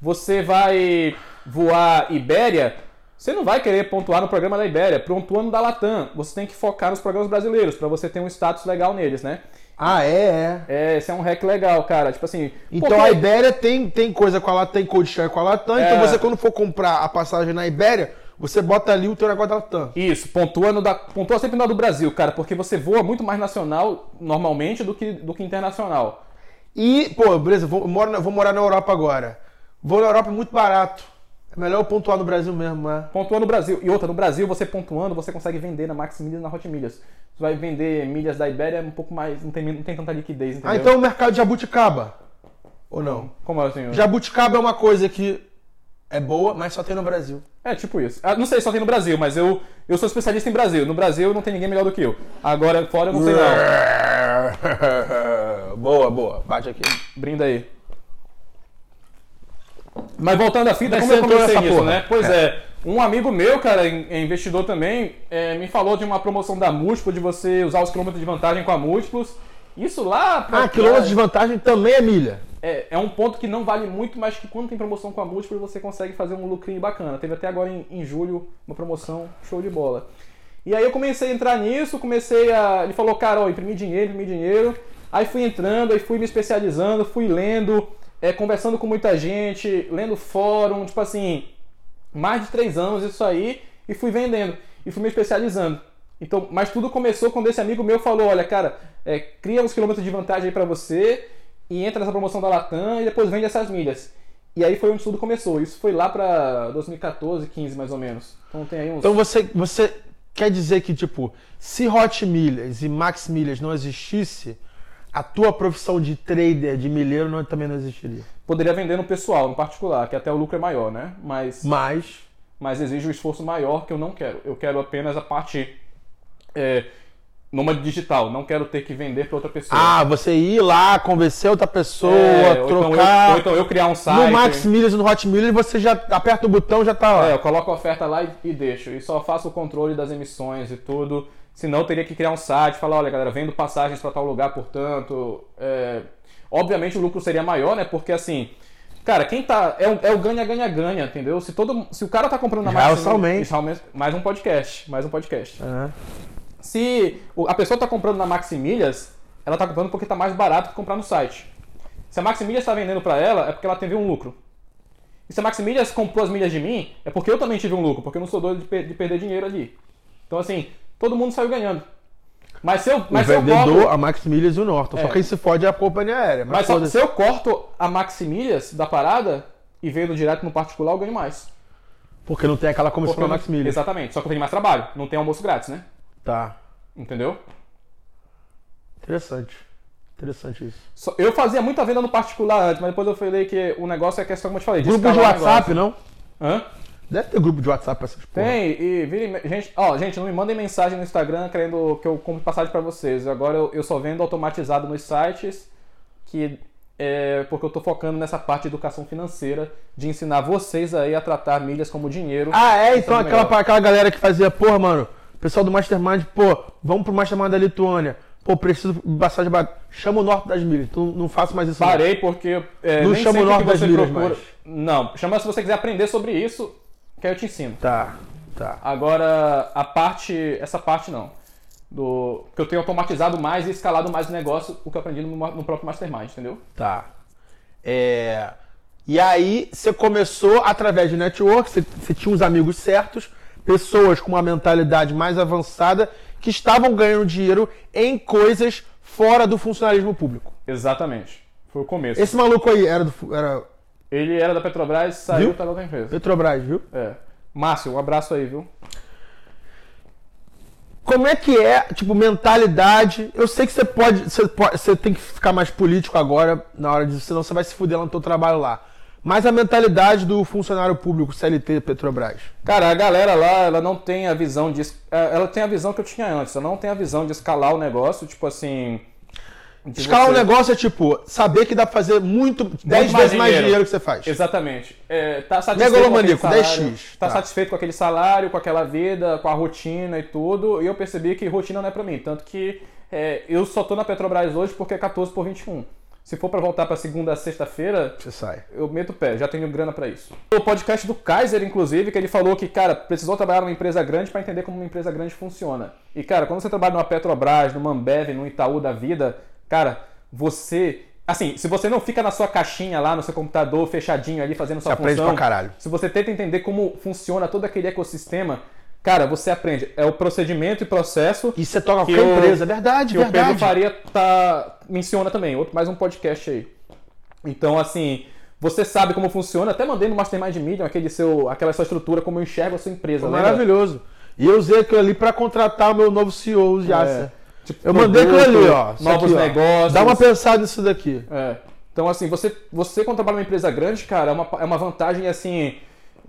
você vai voar Ibéria, você não vai querer pontuar no programa da Ibéria, pontuando da Latam. Você tem que focar nos programas brasileiros para você ter um status legal neles, né? Ah, é, é. É, esse é um hack legal, cara. Tipo assim. Então porque... a Ibéria tem, tem coisa com a Latam, tem code share com a Latam. É... Então você, quando for comprar a passagem na Ibéria, você bota ali o teu negócio da Latam. Isso, pontua, no da, pontua sempre no do Brasil, cara, porque você voa muito mais nacional normalmente do que, do que internacional. E, pô, beleza, vou, moro, vou morar na Europa agora. Vou na Europa é muito barato. É melhor eu pontuar no Brasil mesmo, é. Pontuar no Brasil. E outra, no Brasil, você pontuando, você consegue vender na Max Milhas e na Hot Milhas. Você vai vender milhas da Ibéria um pouco mais. Não tem, não tem tanta liquidez, entendeu? Ah, então o mercado de jabuticaba. Ou não? Como assim? Jabuticaba é uma coisa que é boa, mas só tem no Brasil. É, tipo isso. Ah, não sei, só tem no Brasil, mas eu, eu sou especialista em Brasil. No Brasil não tem ninguém melhor do que eu. Agora, fora eu não sei não. boa, boa. Bate aqui. Brinda aí. Mas voltando à fita, como eu comecei nisso, né? Pois é. é. Um amigo meu, cara, é investidor também, é, me falou de uma promoção da Múltiplo, de você usar os quilômetros de vantagem com a Múltiplos. Isso lá... Pra, ah, quilômetros de vantagem também é milha é, é um ponto que não vale muito, mas que quando tem promoção com a múltipla você consegue fazer um lucrinho bacana. Teve até agora em, em julho uma promoção show de bola. E aí eu comecei a entrar nisso, comecei a. Ele falou, cara, ó, imprimir dinheiro, imprimir dinheiro. Aí fui entrando, aí fui me especializando, fui lendo, é, conversando com muita gente, lendo fórum, tipo assim, mais de três anos isso aí, e fui vendendo. E fui me especializando. Então, mas tudo começou quando esse amigo meu falou, olha, cara, é, cria uns quilômetros de vantagem aí pra você e entra nessa promoção da Latam e depois vende essas milhas. E aí foi onde tudo começou. Isso foi lá para 2014, 15 mais ou menos. Então tem aí uns. Então você, você quer dizer que, tipo, se Hot Milhas e Max Milhas não existisse, a tua profissão de trader, de milheiro, não, também não existiria? Poderia vender no pessoal, no particular, que até o lucro é maior, né? Mas. Mas. Mas exige um esforço maior que eu não quero. Eu quero apenas a parte. É, nômade digital, não quero ter que vender para outra pessoa. Ah, você ir lá, convencer outra pessoa, é, trocar. Ou então, eu, ou então eu criar um site. No Max Milhas e no Hot Milhas você já aperta o botão já tá lá. É, eu coloco a oferta lá e, e deixo. E só faço o controle das emissões e tudo. Senão eu teria que criar um site, falar, olha galera, vendo passagens para tal lugar, portanto. É... Obviamente o lucro seria maior, né? Porque assim. Cara, quem tá. É, o ganha-ganha-ganha, entendeu? Se, todo, se o cara tá comprando na Max Milhas. Mais um podcast. Mais um podcast. Uhum se a pessoa está comprando na Maximilhas, ela tá comprando porque tá mais barato que comprar no site. Se a Maximilhas está vendendo para ela, é porque ela teve um lucro. E se a Maximilhas comprou as milhas de mim, é porque eu também tive um lucro, porque eu não sou doido de, per de perder dinheiro ali. Então, assim, todo mundo saiu ganhando. Mas se eu, mas o eu vendedor, corto, a Maximilhas e o Norton. Só É. quem se fode é a companhia aérea. Mas, mas só- se eu corto a Maximilhas da parada e vendo direto no particular, eu ganho mais. Porque não tem aquela comissão Porque da Maximilhas. Exatamente, só que eu tenho mais trabalho. Não tem almoço grátis, né? Tá. Entendeu? Interessante. Interessante isso. Eu fazia muita venda no particular antes, mas depois eu falei que o negócio é questão, como eu te falei, de Grupo de WhatsApp, não? Hã? Deve ter grupo de WhatsApp pra essas porra. Tem, e vira me- gente, ó, gente, não me mandem mensagem no Instagram querendo que eu compre passagem pra vocês. Agora eu, eu só vendo automatizado nos sites, que é porque eu tô focando nessa parte de educação financeira, de ensinar vocês aí a tratar milhas como dinheiro. Ah, é? Então é aquela, melhor. aquela galera que fazia, porra, mano, pessoal do Mastermind, pô, vamos pro Mastermind da Lituânia. Pô, preciso de passagem barata. Chama o Norte das Milhas. Tu não faço mais isso. não. Parei porque é, Não chama o Norte das Milhas procura. mais. Não, chama se você quiser aprender sobre isso, que aí eu te ensino. Tá, tá. Agora, a parte. Essa parte não. Do, que eu tenho automatizado mais e escalado mais o negócio, o que eu aprendi no, no próprio Mastermind, entendeu? Tá. É... E aí, você começou através de network, você, você tinha uns amigos certos, pessoas com uma mentalidade mais avançada que estavam ganhando dinheiro em coisas fora do funcionalismo público. Exatamente. Foi o começo. Esse maluco aí era do era Ele era da Petrobras, saiu na outra empresa. Petrobras, viu? É. Márcio, um abraço aí, viu? Como é que é, tipo, mentalidade? Eu sei que você pode, você pode, você tem que ficar mais político agora na hora de, senão você vai se fuder lá no teu trabalho lá. Mas a mentalidade do funcionário público CLT Petrobras. Cara, a galera lá, ela não tem a visão de. é, Ela tem a visão que eu tinha antes. Ela não tem a visão de escalar o negócio, tipo assim. Escalar você- um negócio é tipo, saber que dá pra fazer muito, 10 mais vezes mais dinheiro. que você faz. Exatamente. É, tá satisfeito com aquele Megalomaníaco, salário, 10x, Tá tá. satisfeito com aquele salário, com aquela vida, com a rotina e tudo. E eu percebi que rotina não é pra mim. Tanto que é, eu só tô na Petrobras hoje porque é 14 por 21. Se for pra voltar pra segunda a sexta-feira, Você sai. eu meto o pé, já tenho grana pra isso. O podcast do Kaiser, inclusive, que ele falou que, cara, precisou trabalhar numa empresa grande pra entender como uma empresa grande funciona. E, cara, quando você trabalha numa Petrobras, numa Ambev, num Itaú da vida, cara, você. Assim, se você não fica na sua caixinha lá, no seu computador, fechadinho ali, fazendo sua Você aprende função. pra caralho. Se você tenta entender como funciona todo aquele ecossistema, cara, você aprende. É o procedimento e processo E você toca Que qualquer empresa, verdade, que o Pedro verdade. Faria tá, menciona também, outro, mais um podcast aí. Então, assim, você sabe como funciona, até mandei no Mastermind Medium aquele seu, aquela sua estrutura, como eu enxergo a sua empresa. Lembra? maravilhoso. E eu usei aquilo ali pra contratar o meu novo CEO, o Yasser. Tipo, Eu mandei aquilo ali, ó. Novos aqui, ó. negócios. Dá uma pensada nisso daqui. É. Então, assim, você, você quando trabalha numa empresa grande, cara, é uma, é uma vantagem, assim,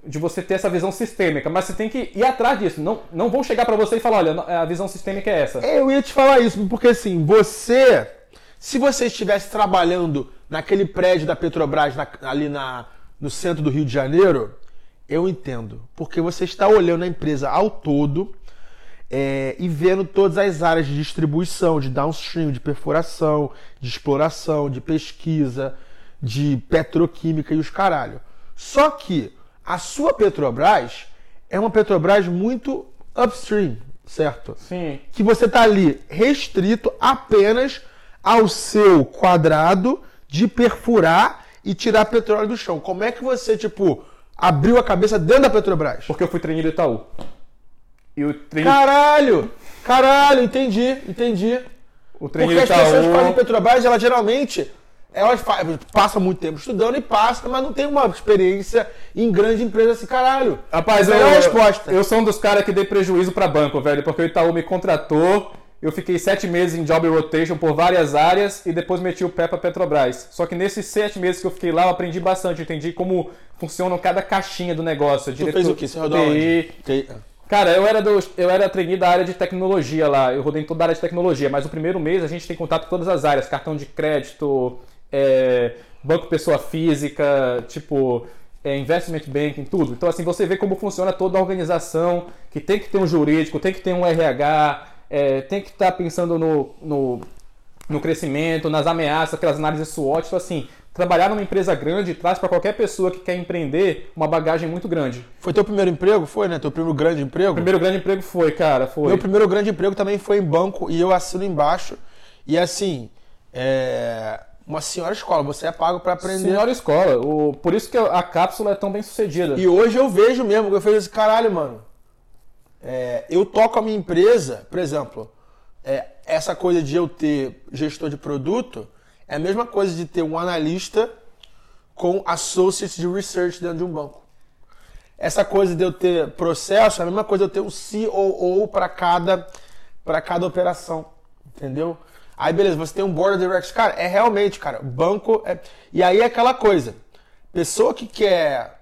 de você ter essa visão sistêmica. Mas você tem que ir atrás disso. Não, não vão chegar pra você e falar, olha, a visão sistêmica é essa. Eu ia te falar isso, porque assim, você. Se você estivesse trabalhando naquele prédio da Petrobras na- ali na, no centro do Rio de Janeiro, eu entendo. Porque você está olhando a empresa ao todo é, e vendo todas as áreas de distribuição, de downstream, de perfuração, de exploração, de pesquisa, de petroquímica e os caralho. Só que a sua Petrobras é uma Petrobras muito upstream, certo? Sim. que você tá ali restrito apenas ao seu quadrado de perfurar e tirar petróleo do chão. Como é que você, tipo, abriu a cabeça dentro da Petrobras? Porque eu fui trainee do Itaú. E o Caralho! Caralho, entendi, entendi. o trainee Porque do as pessoas que fazem Itaú... Petrobras, elas geralmente elas fa- passam muito tempo estudando e passam, mas não tem uma experiência em grande empresa assim, caralho. Rapaz, é a eu, resposta. eu sou um dos caras que dei prejuízo pra banco, velho, porque o Itaú me contratou, eu fiquei sete meses em job rotation por várias áreas e depois meti o pé pra Petrobras. Só que nesses sete meses que eu fiquei lá, eu aprendi bastante, eu entendi como funciona cada caixinha do negócio. Tu fez o quê? Você rodou TI. onde? Cara, eu era, do, eu era trainee da área de tecnologia lá, eu rodei em toda a área de tecnologia, mas o primeiro mês a gente tem contato com todas as áreas, cartão de crédito, é, banco pessoa física, tipo, é, investment banking, tudo. Então, assim, você vê como funciona toda a organização, que tem que ter um jurídico, tem que ter um RH, é, tem que estar pensando no, no, no crescimento, nas ameaças, aquelas análises SWOT. Então, assim, trabalhar numa empresa grande traz para qualquer pessoa que quer empreender uma bagagem muito grande. Foi teu primeiro emprego? Foi, né? Teu primeiro grande emprego? Primeiro grande emprego foi, cara, foi. Meu primeiro grande emprego também foi em banco e eu assino embaixo E assim, é uma senhora escola, você é pago para aprender. Senhora escola. O, por isso que a cápsula é tão bem sucedida. E hoje eu vejo mesmo, eu falei assim, caralho, mano. É, eu toco a minha empresa, por exemplo, é, essa coisa de eu ter gestor de produto é a mesma coisa de ter um analista com associate de research dentro de um banco. Essa coisa de eu ter processo é a mesma coisa de eu ter um COO para cada, cada operação. Entendeu? Aí beleza, você tem um board of directors. Cara, é realmente, cara, banco é... E aí é aquela coisa. Pessoa que quer.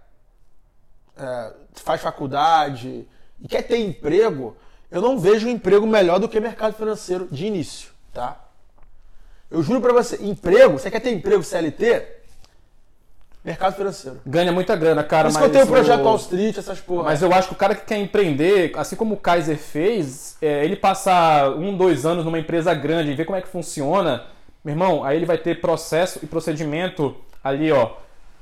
É, faz faculdade e quer ter emprego, eu não vejo um emprego melhor do que mercado financeiro de início, tá? Eu juro para você, emprego, você quer ter emprego CLT? Mercado financeiro. Ganha muita grana, cara. Por isso que eu tenho o projeto Wall Street, essas porra. Mas eu acho que o cara que quer empreender, assim como o Kaiser fez, é, ele passar um, dois anos numa empresa grande e ver como é que funciona, meu irmão, aí ele vai ter processo e procedimento ali, ó,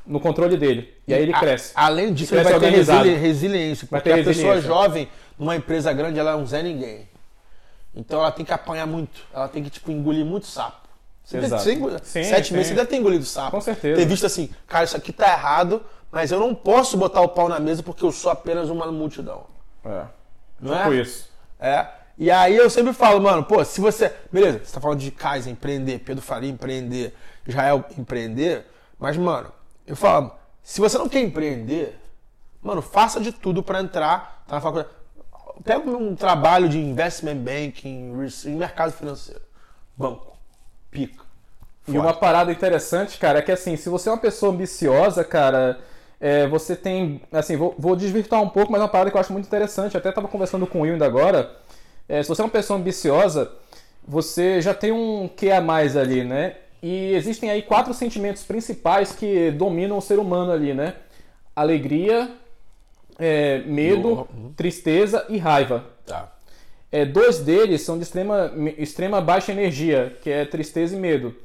no controle dele. E, aí ele cresce. A, além disso, ele, ele vai ter resili resiliência. Porque a pessoa jovem, numa empresa grande, ela é um Zé Ninguém. Então ela tem que apanhar muito. Ela tem que, tipo, engolir muito sapo. Você Exato. Tem, sim, sete sim. meses você deve ter engolido sapo. Com certeza. Ter visto assim, cara, isso aqui tá errado, mas eu não posso botar o pau na mesa porque eu sou apenas uma multidão. É. Não tipo é? isso. É. E aí eu sempre falo, mano, pô, se você. Beleza, você tá falando de Kaiser empreender, Pedro Faria empreender, Israel empreender, mas, mano, eu falo, se você não quer empreender, mano, faça de tudo para entrar tá na faculdade. Pega um trabalho de investment banking, em mercado financeiro, banco pica. E uma parada interessante, cara, é que assim, se você é uma pessoa ambiciosa, cara, é, você tem. Assim, vou, vou, desvirtuar um pouco, mas é uma parada que eu acho muito interessante. até estava conversando com o Will ainda agora. É, se você é uma pessoa ambiciosa, você já tem um que a mais ali, né? E existem aí quatro sentimentos principais que dominam o ser humano ali, né? Alegria, é, medo, uhum. tristeza e raiva. Tá. É, dois deles são de extrema, extrema baixa energia, que é tristeza e medo.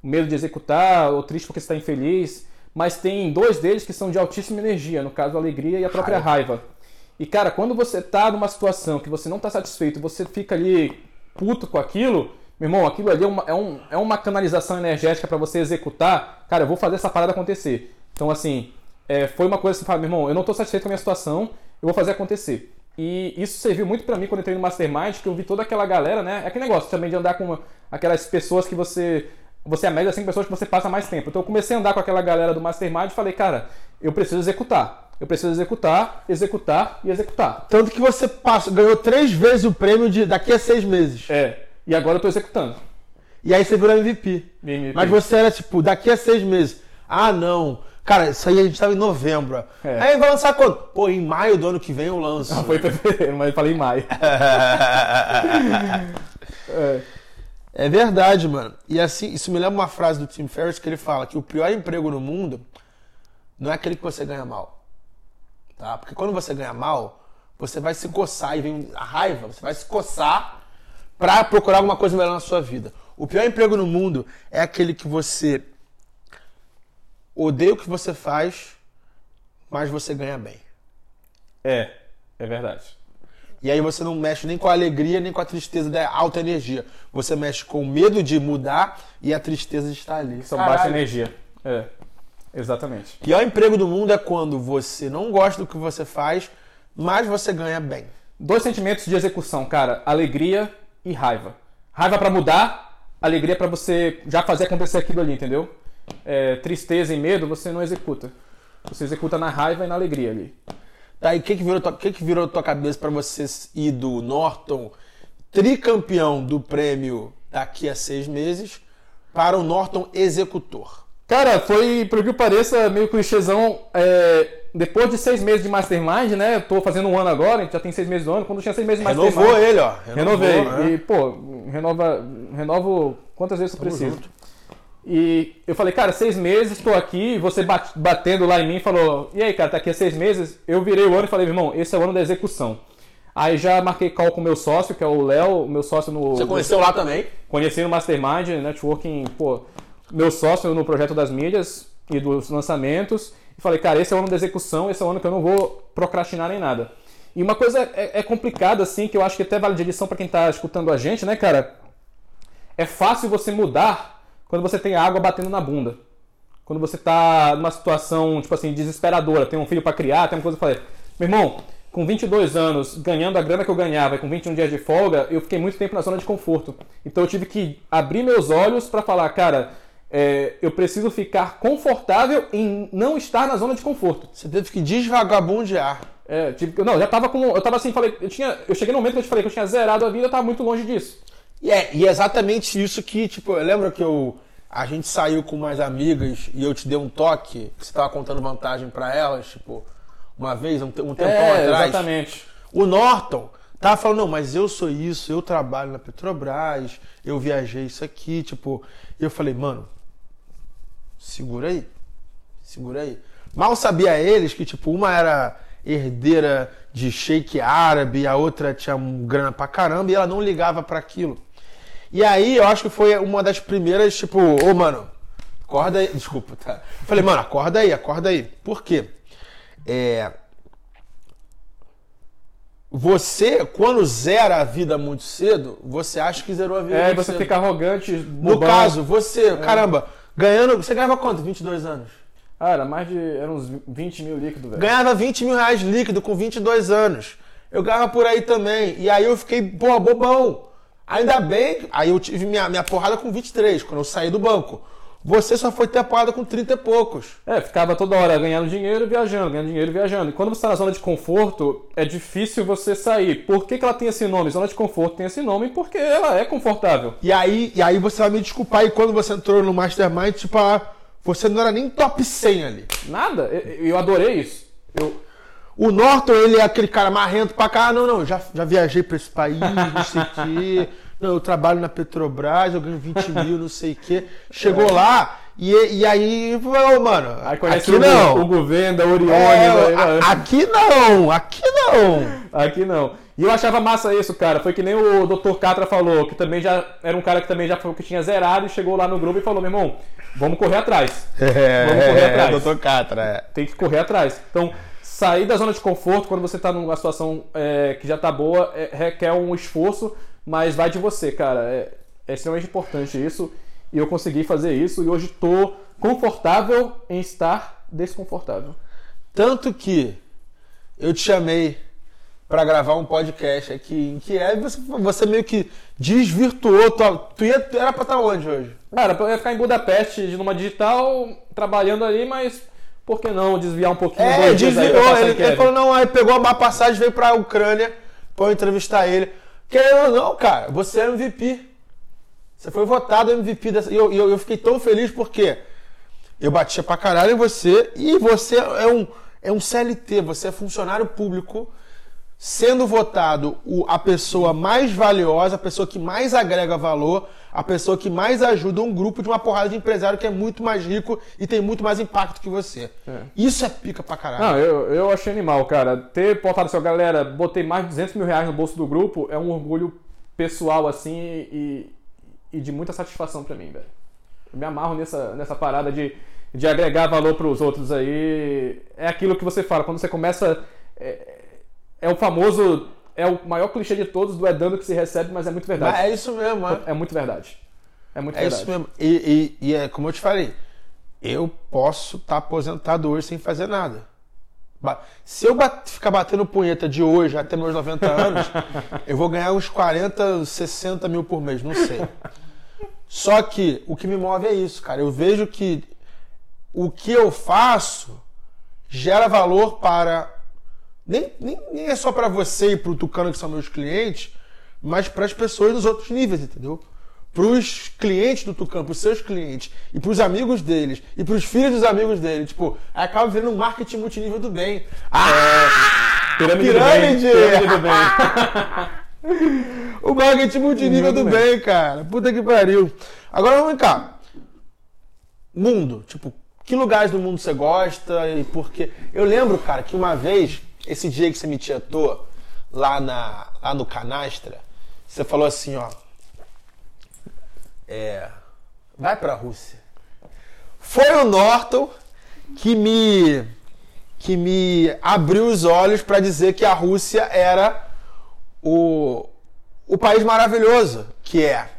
O medo de executar, ou triste porque está infeliz. Mas tem dois deles que são de altíssima energia, no caso a alegria e a própria raiva. raiva. E cara, quando você está numa situação que você não está satisfeito, você fica ali puto com aquilo, meu irmão, aquilo ali é uma, é um, é uma canalização energética para você executar. Cara, eu vou fazer essa parada acontecer. Então, assim, é, foi uma coisa que você fala, meu irmão, eu não estou satisfeito com a minha situação, eu vou fazer acontecer. E isso serviu muito para mim quando eu entrei no Mastermind, que eu vi toda aquela galera, né? É aquele negócio também de andar com aquelas pessoas que você. Você é a média das pessoas que você passa mais tempo. Então eu comecei a andar com aquela galera do Mastermind e falei, cara, eu preciso executar. Eu preciso executar, executar e executar. Tanto que você passa, ganhou três vezes o prêmio de daqui a seis meses. É. E agora eu tô executando. E aí você virou MVP. MVP. Mas você era tipo, daqui a seis meses. Ah, não. Cara, isso aí a gente tava em novembro. É. Aí vai lançar quando? Pô, em maio do ano que vem eu lanço. Ah, foi em fevereiro, mas eu falei em maio. é. é. verdade, mano. E assim, isso me lembra uma frase do Tim Ferriss que ele fala que o pior emprego no mundo não é aquele que você ganha mal. Tá? Porque quando você ganha mal, você vai se coçar e vem a raiva, você vai se coçar para procurar alguma coisa melhor na sua vida. O pior emprego no mundo é aquele que você odeia o que você faz, mas você ganha bem. É, é verdade. E aí você não mexe nem com a alegria, nem com a tristeza da alta energia. Você mexe com o medo de mudar e a tristeza de estar ali. São baixa energia. É. Exatamente. O pior emprego do mundo é quando você não gosta do que você faz, mas você ganha bem. Dois sentimentos de execução, cara: alegria e raiva. Raiva para mudar, alegria para você já fazer acontecer aquilo ali, entendeu? É, tristeza e medo, você não executa. Você executa na raiva e na alegria ali. Tá, e o que, que, virou que, que virou tua cabeça para você ir do Norton, tricampeão do prêmio daqui a seis meses, para o Norton executor? Cara, foi, por que pareça, meio clichêzão. É, depois de seis meses de Mastermind, né? Eu tô fazendo um ano agora, já tem seis meses do ano. Quando tinha seis meses de Mastermind. Renovou ele, ó. Renovou, Renovei. Né? E, pô, renova, renovo quantas vezes eu preciso. Junto. E eu falei, cara, seis meses, estou aqui, você batendo lá em mim falou, e aí, cara, tá aqui há seis meses. Eu virei o ano e falei, irmão, esse é o ano da execução. Aí já marquei call com o meu sócio, que é o Léo, meu sócio no. Você conheceu lá também? Conheci no Mastermind, Networking, pô, meu sócio no projeto das mídias e dos lançamentos. E falei, cara, esse é o ano da execução, esse é o ano que eu não vou procrastinar nem nada. E uma coisa é, é complicada, assim, que eu acho que até vale de edição para quem tá escutando a gente, né, cara? é fácil você mudar quando você tem água batendo na bunda. Quando você tá numa situação, tipo assim, desesperadora, tem um filho para criar, tem uma coisa pra fazer. Meu irmão, com 22 anos, ganhando a grana que eu ganhava e com 21 dias de folga, eu fiquei muito tempo na zona de conforto. Então eu tive que abrir meus olhos para falar, cara, é, eu preciso ficar confortável em não estar na zona de conforto. Você teve que desvagabundear. É, tive, não, eu já tava com. Eu tava assim, falei, eu tinha. Eu cheguei no momento que eu te falei que eu tinha zerado a vida, eu tava muito longe disso. E é, e é exatamente isso que, tipo, eu lembro que eu. A gente saiu com umas amigas e eu te dei um toque, que você tava contando vantagem para elas, tipo, uma vez, um, um tempão É, atrás. exatamente. O Norton tava falando, não, mas eu sou isso, eu trabalho na Petrobras, eu viajei isso aqui, tipo. E eu falei, mano, segura aí. Segura aí. Mal sabia eles que, tipo, uma era herdeira de sheik árabe, a outra tinha um grana pra caramba e ela não ligava para aquilo. E aí eu acho que foi uma das primeiras, tipo, ô mano, acorda aí. Desculpa, tá? Falei, mano, acorda aí, acorda aí. Por quê? É. Você, quando zera a vida muito cedo, você acha que zerou a vida É, muito você cedo. fica arrogante. No bobão. caso, você, caramba, ganhando. Você ganhava quanto? 22 anos? Ah, era mais de. Eram uns 20 mil líquidos, velho. Ganhava 20 mil reais líquido com 22 anos. Eu ganhava por aí também. E aí eu fiquei, pô, bobão. Ainda bem. Aí eu tive minha, minha porrada com 23, quando eu saí do banco. Você só foi ter a porrada com 30 e poucos. É, ficava toda hora ganhando dinheiro viajando, ganhando dinheiro viajando. E quando você está na zona de conforto, é difícil você sair. Por que, que ela tem esse nome? Zona de conforto tem esse nome porque ela é confortável. E aí, e aí você vai me desculpar. E quando você entrou no Mastermind, tipo, ah, você não era nem top 100 ali. Nada. Eu, eu adorei isso. Eu, O Norton, ele é aquele cara marrento pra cá. Não, não, já, já viajei pra esse país, não sei o quê. Não, eu trabalho na Petrobras, eu ganho 20 mil, não sei o quê. Chegou lá e, e aí, ô, mano, aí aqui não. o governo da Orione. É, aqui não, aqui não. Aqui não. E eu achava massa isso, cara. Foi que nem o Dr. Catra falou, que também já era um cara que também já falou que tinha zerado e chegou lá no grupo e falou: meu irmão, vamos correr atrás. É, Vamos correr atrás. Dr. Catra, é. Tem que correr atrás. Então, sair da zona de conforto quando você está numa situação é, que já está boa é, requer um esforço, mas vai de você, cara. É, é extremamente importante isso. E eu consegui fazer isso e hoje estou confortável em estar desconfortável. Tanto que eu te chamei pra gravar um podcast aqui, em que é você, você meio que desvirtuou. tua- tu, ia, era pra estar onde hoje? Cara, eu ia ficar em Budapeste, numa digital, trabalhando ali, mas por que não desviar um pouquinho É, desviou. Ele, ele falou, não, aí pegou a passagem, veio pra Ucrânia pra eu entrevistar ele. Querendo ou não, cara, você é MVP. Você foi votado MVP dessa. E eu, eu, eu fiquei tão feliz porque eu batia pra caralho em você e você é um, é um CLT, você é funcionário público, sendo votado o- a pessoa mais valiosa, a pessoa que mais agrega valor, a pessoa que mais ajuda um grupo de uma porrada de empresário que é muito mais rico e tem muito mais impacto que você. É. Isso é pica pra caralho. Não, eu, eu achei animal, cara. Ter portado assim, ó, galera, botei mais de 200 mil reais no bolso do grupo é um orgulho pessoal, assim, e, e de muita satisfação pra mim, velho. Eu me amarro nessa, nessa parada de, de agregar valor pros outros aí. É aquilo que você fala, quando você começa. É, é o famoso. É o maior clichê de todos do é dando que se recebe, mas é muito Mas verdade. é isso mesmo, é. É muito verdade. É muito É verdade. isso mesmo. E, e- e é como eu te falei, eu posso estar aposentado hoje sem fazer nada. Se eu bat- ficar batendo punheta de hoje até meus 90 anos, eu vou ganhar uns 40, 60 mil por mês, não sei. Só que o que me move é isso, cara. Eu vejo que o que eu faço gera valor para. Nem, nem, nem é só para você e para o Tucano, que são meus clientes, mas para as pessoas dos outros níveis, entendeu? Para os clientes do Tucano, para os seus clientes, e para os amigos deles, e para os filhos dos amigos dele. Tipo, aí acaba virando um marketing multinível do bem. Ah! Pirâmide, Pirâmide! do bem. Pirâmide do bem. O marketing multinível do Muito bem, cara. Puta que pariu. Agora vamos cá. Mundo. Tipo, que lugares do mundo você gosta e por quê? Eu lembro, cara, que uma vez, esse dia que você me tietou lá, na, lá no Canastra, você falou assim, ó. É. Vai pra Rússia. Foi o Norton que me que me abriu os olhos para dizer que a Rússia era o, o país maravilhoso que é.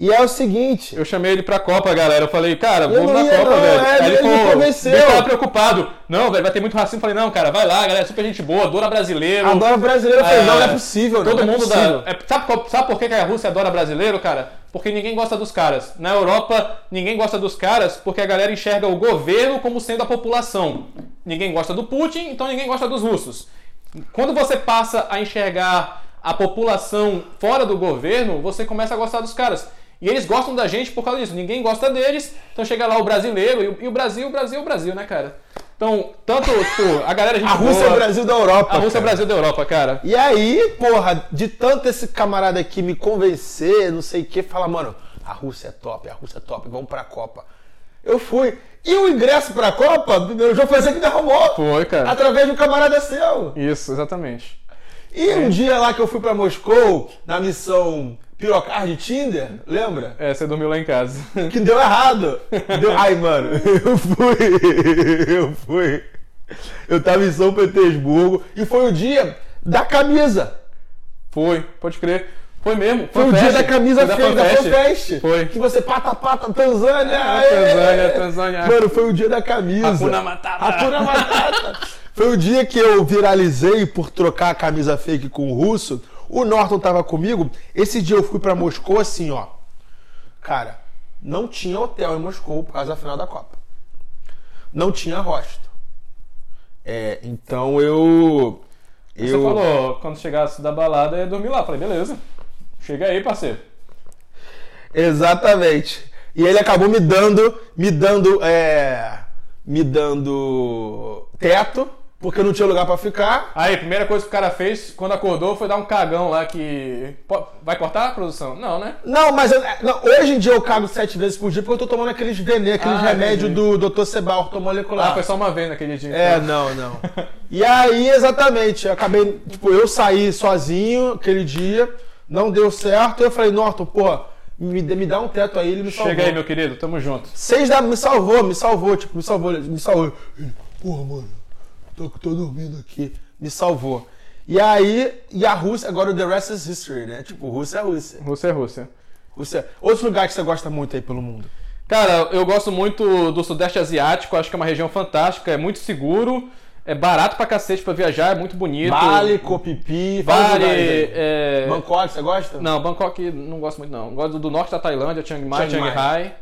E é o seguinte. Eu chamei ele pra Copa, galera. Eu falei, cara, Eu vamos na ia, Copa, não, velho. é, Aí ele me convenceu. ele tava preocupado. Não, velho, vai ter muito racismo. Eu falei, não, cara, vai lá, galera, super gente boa, adora brasileiro. Adora brasileiro. Eu falei, É, não, não é possível, não. Todo não é mundo possível. da. é, sabe, sabe por que a Rússia adora brasileiro, cara? Porque ninguém gosta dos caras. Na Europa, ninguém gosta dos caras porque a galera enxerga o governo como sendo a população. Ninguém gosta do Putin, então ninguém gosta dos russos. Quando você passa a enxergar a população fora do governo, você começa a gostar dos caras. E eles gostam da gente por causa disso. Ninguém gosta deles, então chega lá o brasileiro. E o, o Brasil, o Brasil é o Brasil, né, cara? Então, tanto, tipo, a galera. gente A Rússia é boa, o Brasil da Europa. A Rússia é o cara. Brasil da Europa, cara. E aí, porra, de tanto esse camarada aqui me convencer, não sei o que, fala, mano, a Rússia é top, a Rússia é top, vamos pra Copa. Eu fui. E o ingresso pra Copa, meu jogo foi você que derrubou. Foi, cara. Através de um camarada seu. Isso, exatamente. E um dia lá que eu fui pra Moscou, na missão Pirocar de Tinder, lembra? É, você dormiu lá em casa. Que deu errado. Deu... Ai, mano, eu fui. Eu fui. Eu tava em São Petersburgo e foi o dia da camisa. Foi, pode crer. Foi mesmo. Foi o dia da camisa feia, da FanFest. Foi. Que você pata, pata, Tanzânia. É. Tanzânia, Tanzânia. Mano, foi o dia da camisa. Hakuna Matata. Hakuna Matata. Foi o dia que eu viralizei por trocar a camisa fake com o russo. O Norton tava comigo. Esse dia eu fui pra Moscou assim, ó. Cara, não tinha hotel em Moscou por causa da final da Copa. Não tinha rosto. É, então eu. Você eu... falou, quando chegasse da balada, ia dormir lá. Falei, beleza. Chega aí, parceiro. Exatamente. E ele acabou me dando, me dando, é, me dando teto, porque não tinha lugar pra ficar. Aí, a primeira coisa que o cara fez quando acordou foi dar um cagão lá que. Vai cortar a produção? Não, né? Não, mas eu- não, hoje em dia eu cago sete vezes por dia porque eu tô tomando aqueles veneno, aqueles Ah, remédios do Dr. Seba ortomolecular. Ah, foi só uma vez naquele dia. É, então. não, não. E aí, exatamente, eu acabei, tipo, eu saí sozinho aquele dia, não deu certo, eu falei, Norton, pô, me, me dá um teto aí, ele me salvou. Chega aí, meu querido, tamo junto. Seis da me salvou, me salvou, tipo, me salvou, me salvou. Porra, mano, tô, tô dormindo aqui. Me salvou. E aí, e a Rússia, agora o The Rest is History, né? Tipo, Rússia é Rússia. Rússia é Rússia. Rússia. Outros lugares que você gosta muito aí pelo mundo. Cara, eu gosto muito do Sudeste Asiático, acho que é uma região fantástica, é muito seguro, é barato pra cacete pra viajar, é muito bonito. Bali, Copipi, Bali, é... Bangkok, você gosta? Não, Bangkok não gosto muito não. Gosto do norte da Tailândia, Chiang Mai, Chiang Mai. Shanghai.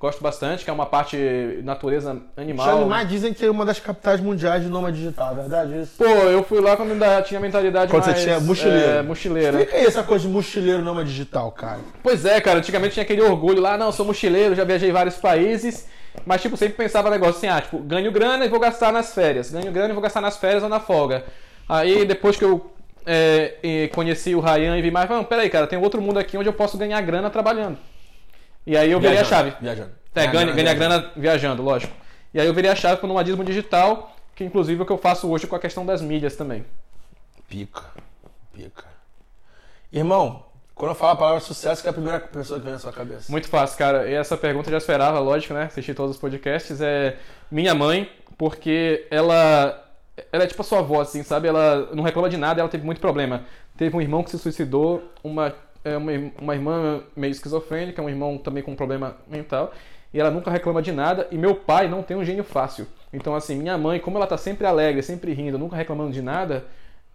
Gosto bastante, que é uma parte natureza animal. Chiang Mai dizem que é uma das capitais mundiais de nômade digital, é verdade isso? Pô, eu fui lá quando ainda tinha mentalidade Quando mais... você tinha mochileiro. É, mochileira. Explica aí essa coisa de mochileiro nômade digital, cara. Pois é, cara, antigamente tinha aquele orgulho lá, não, sou mochileiro, já viajei vários países, mas tipo, sempre pensava negócio assim, ah, tipo, ganho grana e vou gastar nas férias, ganho grana e vou gastar nas férias ou na folga. Aí depois que eu é, conheci o Ryan e vi mais, não, peraí, cara, tem outro mundo aqui onde eu posso ganhar grana trabalhando. E aí eu virei a chave. Viajando. É, ganha viajando. grana viajando, lógico. E aí eu virei a chave pro nomadismo digital, que inclusive é o que eu faço hoje com a questão das mídias também. Pica. Pica. Irmão, quando eu falo a palavra sucesso, que é a primeira pessoa que vem na sua cabeça? Muito fácil, cara. E essa pergunta eu já esperava, lógico, né? Assisti todos os podcasts. É minha mãe, porque ela. Ela é tipo a sua avó, assim, sabe? Ela não reclama de nada, ela teve muito problema. Teve um irmão que se suicidou, uma, é, uma, uma irmã meio esquizofrênica, um irmão também com problema mental. E ela nunca reclama de nada. E meu pai não tem um gênio fácil. Então, assim, minha mãe, como ela tá sempre alegre, sempre rindo, nunca reclamando de nada,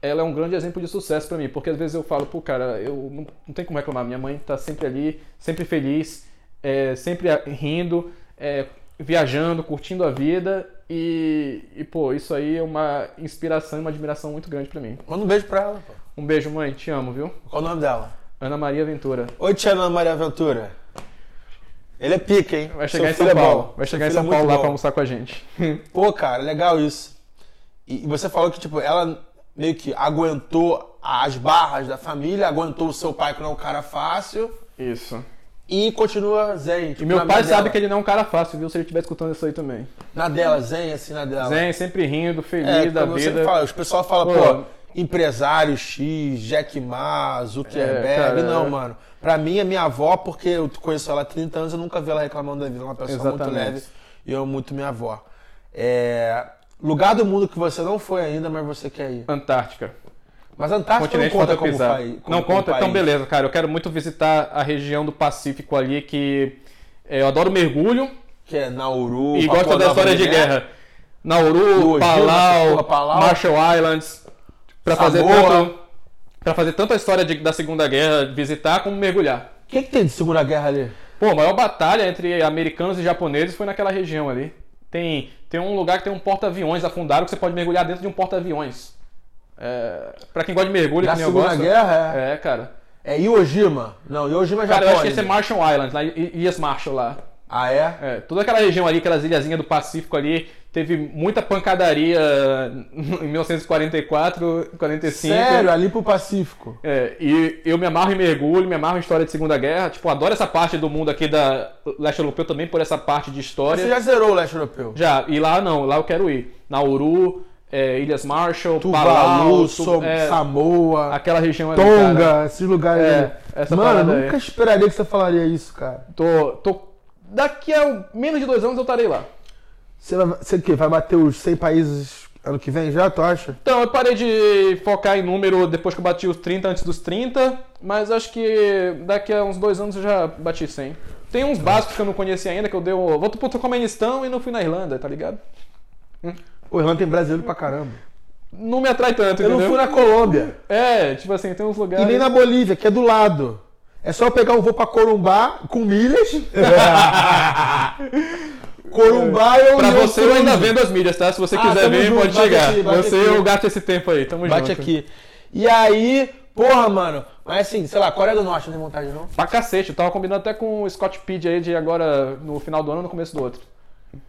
ela é um grande exemplo de sucesso pra mim. Porque às vezes eu falo, pô, cara, eu não, não tem como reclamar. Minha mãe tá sempre ali, sempre feliz, é, sempre rindo, é, viajando, curtindo a vida. E, e, pô, isso aí é uma inspiração e uma admiração muito grande pra mim. Manda um beijo pra ela, pô. Um beijo, mãe, te amo, viu? Qual o nome dela? Ana Maria Ventura. Oi, tia Ana Maria Ventura. Ele é pica, hein? Vai chegar Seu em São é Paulo. bom. Vai Seu chegar em filho é São Paulo lá bom. pra almoçar com a gente. Pô, cara, legal isso. E você falou que, tipo, ela meio que aguentou as barras da família, aguentou o seu pai que não é um cara fácil Isso. e continua zen. Tipo, E meu pai dela. sabe que ele não é um cara fácil, viu? Se ele estiver escutando isso aí também. Na dela, zen, assim, na dela. Zen, sempre rindo, feliz É, da vida. fala, os pessoal fala, Pô. pô, empresário X, Jack Ma, Zuckerberg. É, não, é. mano. Pra mim, é minha avó, porque eu conheço ela há 30 anos, eu nunca vi ela reclamando da vida. É uma pessoa muito Exatamente. leve e eu amo muito minha avó. É, Lugar do mundo que você não foi ainda, mas você quer ir. Antártica. Mas a Antártica não continente conta falta como, país. como- não como conta? Então beleza, cara. Eu quero muito visitar a região do Pacífico ali que é, eu adoro mergulho Que é Nauru, e Papua gosto da história de guerra. Nauru, Palau, Palau. Marshall Islands, Pra fazer tanto para fazer tanto a história de- da Segunda Guerra, visitar como mergulhar. O que, que tem de Segunda Guerra ali? Pô, a maior batalha entre americanos e japoneses foi naquela região ali. Tem, tem um lugar que tem um porta-aviões afundado que você pode mergulhar dentro de um porta-aviões. É, pra quem gosta de mergulho, Na que Segunda gosto. Guerra, É, cara. é? É Iwo Jima? Não, Iwo Jima é Cara, Japão. eu acho que esse é. Marshall Islands, lá, I- Ilhas Marshall lá. Ah, é? É, toda aquela região ali, aquelas ilhazinhas do Pacífico ali, teve muita pancadaria em 1944, 45. Sério, ali pro Pacífico. É, e eu me amarro em mergulho, me amarro em história de Segunda Guerra. Tipo, adoro essa parte do mundo aqui da leste europeu também por essa parte de história. Você já zerou o leste europeu? Já, e lá não, lá eu quero ir. Nauru, é, Ilhas Marshall, Tuvalu, Palau, é, Samoa, aquela região ali, cara. Tonga, esses lugares É, ali. Mano, nunca esperaria que você falaria isso, cara. Tô, tô, daqui a menos de dois anos eu estarei lá. Você vai, você o quê? Vai bater os 100 países ano que vem já, tu acha? Então, eu parei de focar em número depois que eu bati os 30 antes dos 30, mas acho que daqui a uns dois anos eu já bati 100. Tem uns básicos que eu não conhecia ainda, que eu dei o... Vou pro Turcomenistão e não fui na Irlanda, tá ligado? O Irlanda tem brasileiro pra caramba. Não me atrai tanto, Eu não entendeu? fui na Colômbia. É, tipo assim, tem uns E lugares... nem na Bolívia, que é do lado. É só eu pegar um voo pra Corumbá com milhas. Corumbá eu Pra você eu ainda vendo as mídias, tá? Se você Ah, quiser vir, junto, pode bate chegar. aqui, bate você aqui. eu gasto esse tempo aí, tamo Bate junto. aqui. E aí, porra, mano. Mas assim, sei lá, Coreia do Norte não tem vontade não? Pra cacete, eu tava combinando até com o Scott Pitt aí de agora no final do ano no começo do outro.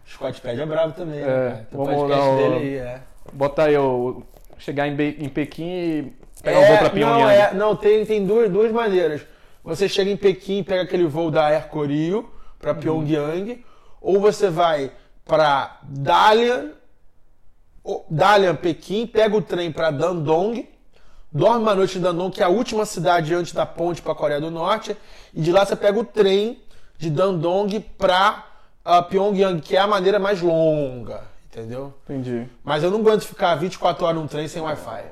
Scott Pad é bravo também, É, né? Tem vamos dar o- dele aí, é. Botar eu chegar em, Be- em Pequim e pegar um voo pra não, Pyongyang. é, não, tem, tem duas, duas maneiras. Você chega em Pequim, pega aquele voo da Air Koryo pra Uhum. Ou você vai pra Dalian, Dalian, Pequim, pega o trem pra Dandong, dorme uma noite em Dandong, que é a última cidade antes da ponte pra Coreia do Norte, e de lá você pega o trem de Dandong pra ah, Pyongyang, que é a maneira mais longa, entendeu? Entendi. Mas eu não aguento ficar 24 horas num trem sem Wi-Fi.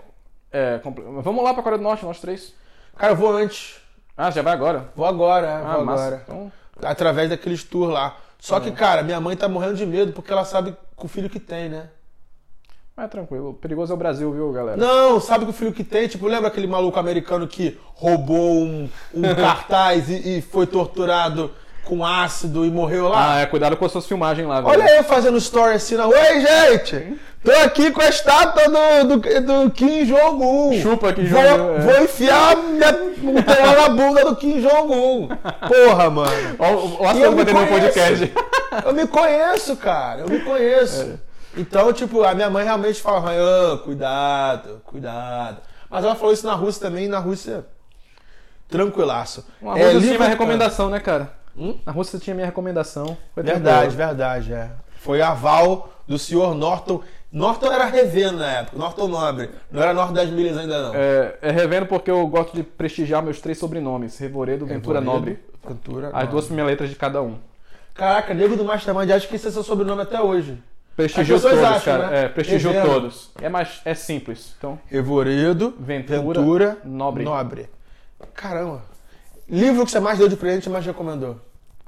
É, compl- vamos lá pra Coreia do Norte, nós três. Cara, eu vou antes. Ah, já vai agora? Vou agora, é, Ah, vou massa. agora. Então, Através daqueles tours lá. Só que, cara, minha mãe tá morrendo de medo porque ela sabe com o filho que tem, né? é tranquilo. Perigoso é o Brasil, viu, galera? Não, sabe com o filho que tem? Tipo, lembra aquele maluco americano que roubou um, um cartaz e, e foi torturado com ácido e morreu lá? Ah, é, cuidado com as suas filmagens lá, velho. Olha eu fazendo story assim na rua. Ei, gente! Tô aqui com a estátua do, do, do Kim Jong-un. Chupa Kim Vou, Jong-un, é. vou enfiar minha, na bunda do Kim Jong-un. Porra, mano. Ó, o- o E Aston eu vai me ter no podcast. Eu me conheço, cara. Eu me conheço. Então, tipo, a minha mãe realmente fala, "Ah, cuidado, cuidado. Mas ela falou isso na Rússia também, e na Rússia, tranquilaço. Uma É, Rússia tinha livro- minha recomendação, né, cara? Hum? Na Rússia tinha minha recomendação. Foi Verdade, tranquilo. verdade, é. Foi aval do senhor Norton. Norton era revendo na época, Norton Nobre. Não era Norton das Milhas ainda não. É, é revendo porque eu gosto de prestigiar meus três sobrenomes: Revoredo, Ventura, Nobre. Ventura, As duas primeiras letras de cada um. Caraca, nego do Mastermind, acho que esse é seu sobrenome até hoje. Prestigiou todos, acham, cara. né? É, prestigiou Revendo. todos. É, mais, é simples. Então, Revoredo, Ventura, Ventura, Nobre. Nobre. Caramba. Livro que você mais deu de presente e mais recomendou?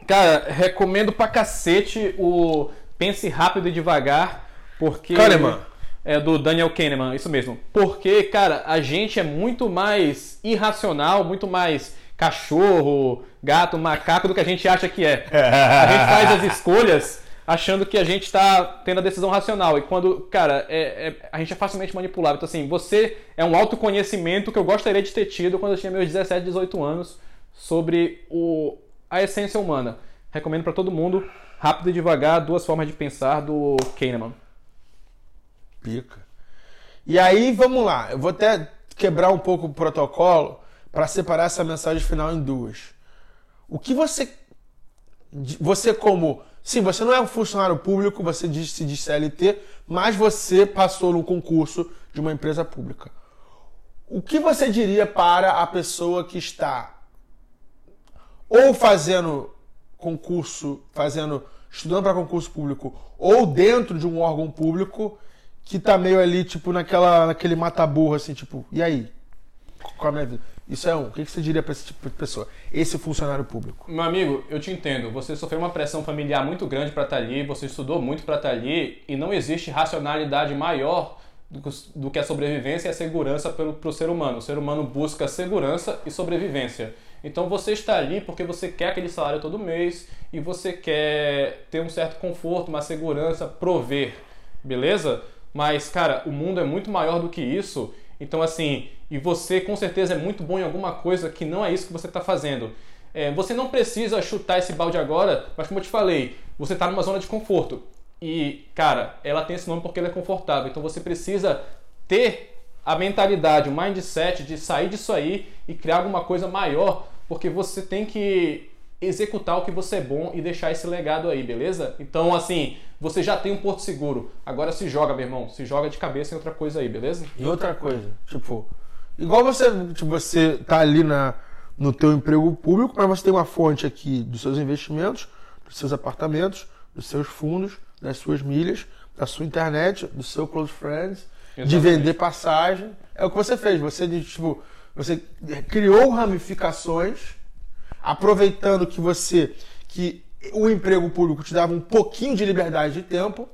Cara, recomendo pra cacete o Pense Rápido e Devagar, porque. Kahneman. É do Daniel Kahneman, isso mesmo. Porque, cara, a gente é muito mais irracional, muito mais cachorro, gato, macaco do que a gente acha que é. A gente faz as escolhas achando que a gente tá tendo a decisão racional. E quando, cara, é- é- a gente é facilmente manipulável. Então, assim, você é um autoconhecimento que eu gostaria de ter tido quando eu tinha meus 17, 18 anos sobre o, a essência humana. Recomendo pra todo mundo, rápido e devagar, duas formas de pensar do Kahneman. Pica. E aí, vamos lá. Eu vou até quebrar um pouco o protocolo para separar essa mensagem final em duas. O que você. Você, como. Sim, você não é um funcionário público, você diz, se diz CLT, mas você passou num concurso de uma empresa pública. O que você diria para a pessoa que está ou fazendo concurso, fazendo, estudando para concurso público, ou dentro de um órgão público que tá meio ali, tipo, naquela, naquele mata-burro, assim, tipo, e aí? com a minha vida. Isso é um. O que você diria para esse tipo de pessoa? Esse funcionário público. Meu amigo, eu te entendo. Você sofreu uma pressão familiar muito grande para estar ali, você estudou muito para estar ali e não existe racionalidade maior do que a sobrevivência e a segurança para o ser humano. O ser humano busca segurança e sobrevivência. Então você está ali porque você quer aquele salário todo mês e você quer ter um certo conforto, uma segurança, prover, beleza? Mas, cara, o mundo é muito maior do que isso. Então, assim, e você com certeza é muito bom em alguma coisa que não é isso que você está fazendo. É, você não precisa chutar esse balde agora, mas como eu te falei, você está numa zona de conforto. E, cara, ela tem esse nome porque ela é confortável. Então você precisa ter a mentalidade, o mindset de sair disso aí e criar alguma coisa maior, porque você tem que executar o que você é bom e deixar esse legado aí, beleza? Então, assim, você já tem um porto seguro. Agora se joga, meu irmão. Se joga de cabeça em outra coisa aí, beleza? E outra coisa, tipo, igual você, tipo, você tá ali na, no teu emprego público, mas você tem uma fonte aqui dos seus investimentos, dos seus apartamentos, dos seus fundos, das suas milhas, da sua internet, do seu close friends, Exatamente. de vender passagem. É o que você fez. Você, tipo, você criou ramificações, aproveitando que você que o emprego público te dava um pouquinho de liberdade de tempo,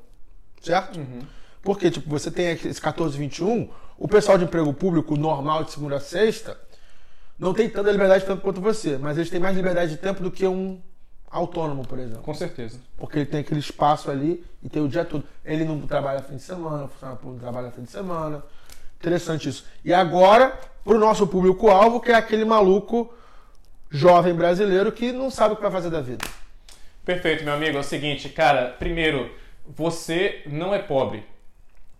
certo? Uhum. Porque, tipo, você tem esse 1421, o pessoal de emprego público normal de segunda a sexta não tem tanta liberdade de tempo quanto você, mas eles têm mais liberdade de tempo do que um autônomo, por exemplo. Com certeza. Porque ele tem aquele espaço ali e tem o dia todo. Ele não trabalha fim de semana, funciona por trabalha fim de semana. Interessante isso. E agora, para o nosso público-alvo, que é aquele maluco jovem brasileiro que não sabe o que vai fazer da vida. Perfeito, meu amigo. É o seguinte, cara, primeiro, você não é pobre.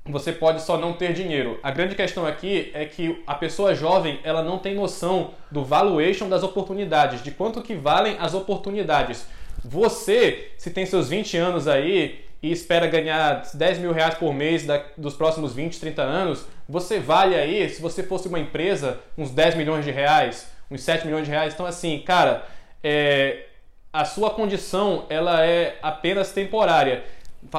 Você pode só não ter dinheiro. A grande questão aqui é que a pessoa jovem, ela não tem noção do valuation das oportunidades, de quanto que valem as oportunidades. Você, se tem seus 20 anos aí e espera ganhar 10 mil reais por mês da, dos próximos 20, 30 anos, você vale aí, se você fosse uma empresa, uns 10 milhões de reais, uns 7 milhões de reais. Então, assim, cara, é, a sua condição ela é apenas temporária.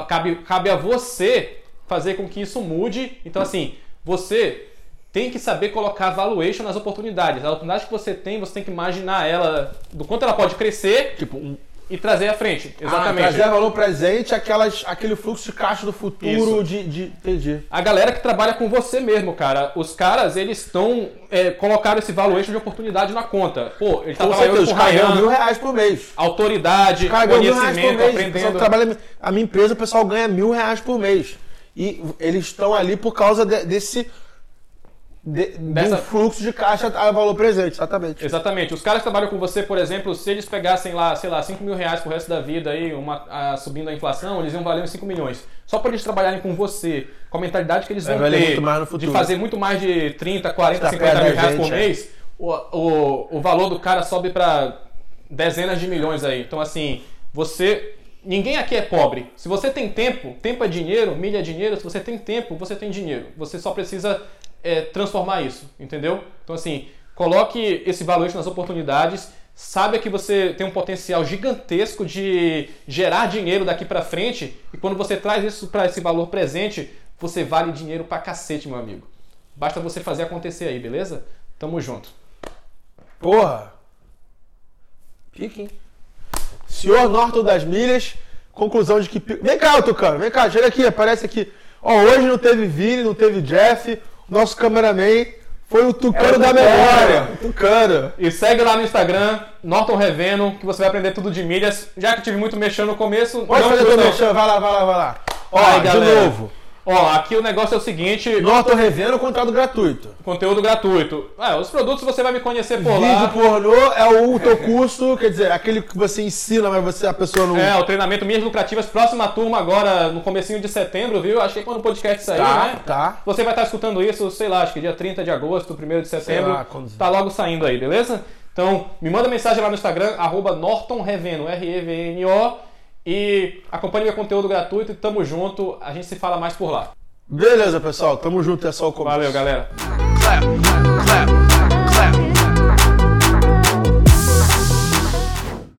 Cabe, cabe a você fazer com que isso mude. Então, assim, você tem que saber colocar valuation nas oportunidades. A oportunidade que você tem, você tem que imaginar ela, do quanto ela pode crescer. Tipo, um, e trazer à frente. Ah, Exatamente. Ah, trazer valor presente, aquelas, aquele fluxo de caixa do futuro de, de. Entendi. A galera que trabalha com você mesmo, cara. Os caras, eles estão. É, colocaram esse valuation de oportunidade na conta. Pô, ele tá trabalhando com Ryan, mil reais por mês. Autoridade, conhecimento, mês. aprendendo. Trabalha, a minha empresa, o pessoal ganha mil reais por mês. E eles estão ali por causa de, desse de, Dessa... fluxo de caixa a valor presente, exatamente. Exatamente. Os caras que trabalham com você, por exemplo, se eles pegassem lá, sei lá, 5 mil reais pro resto da vida aí, uma, a, subindo a inflação, eles iam valer uns 5 milhões. Só para eles trabalhar com você, com a mentalidade que eles vão ter de fazer muito mais de 30, 40, 50 mil reais gente, por é. mês, o, o, o valor do cara sobe para dezenas de milhões aí. Então, assim, você Ninguém aqui é pobre. Se você tem tempo, tempo é dinheiro, milha é dinheiro. Se você tem tempo, você tem dinheiro. Você só precisa é, transformar isso, entendeu? Então, assim, coloque esse valor nas oportunidades. Saiba que você tem um potencial gigantesco de gerar dinheiro daqui para frente. E quando você traz isso para esse valor presente, você vale dinheiro pra cacete, meu amigo. Basta você fazer acontecer aí, beleza? Tamo junto. Porra! Pique, hein? Senhor Norton das Milhas, conclusão de que. Vem cá, Tucano, vem cá, chega aqui, aparece aqui. Ó, hoje não teve Vini, não teve Jeff, nosso cameraman foi o Tucano é da memória. Tucano. E segue lá no Instagram, Norton Reveno, que você vai aprender tudo de milhas. Já que tive muito mexendo no começo. Pode fazer teu mexendo, vai lá, vai lá, vai lá. Ó, Ai, de galera. novo. Ó, aqui o negócio é o seguinte. Norton revendo conteúdo gratuito. Conteúdo gratuito. É, os produtos você vai me conhecer por Vídeo lá. Vídeo pornô é o teu curso, quer dizer, aquele que você ensina, mas você a pessoa não. É, o treinamento Minhas Lucrativas, próxima turma agora, no comecinho de setembro, viu? Acho que quando o podcast sair, tá, né? Tá. Você vai estar escutando isso, sei lá, acho que dia 30 de agosto, 1 de setembro. Sei lá, quando... Tá logo saindo aí, beleza? Então, me manda mensagem lá no Instagram, arroba Norton Reveno, R-E-V-N-O. E acompanhe meu conteúdo gratuito e tamo junto. A gente se fala mais por lá. Beleza, pessoal. Tamo junto. É só o começo. Valeu, galera. Clap, clap.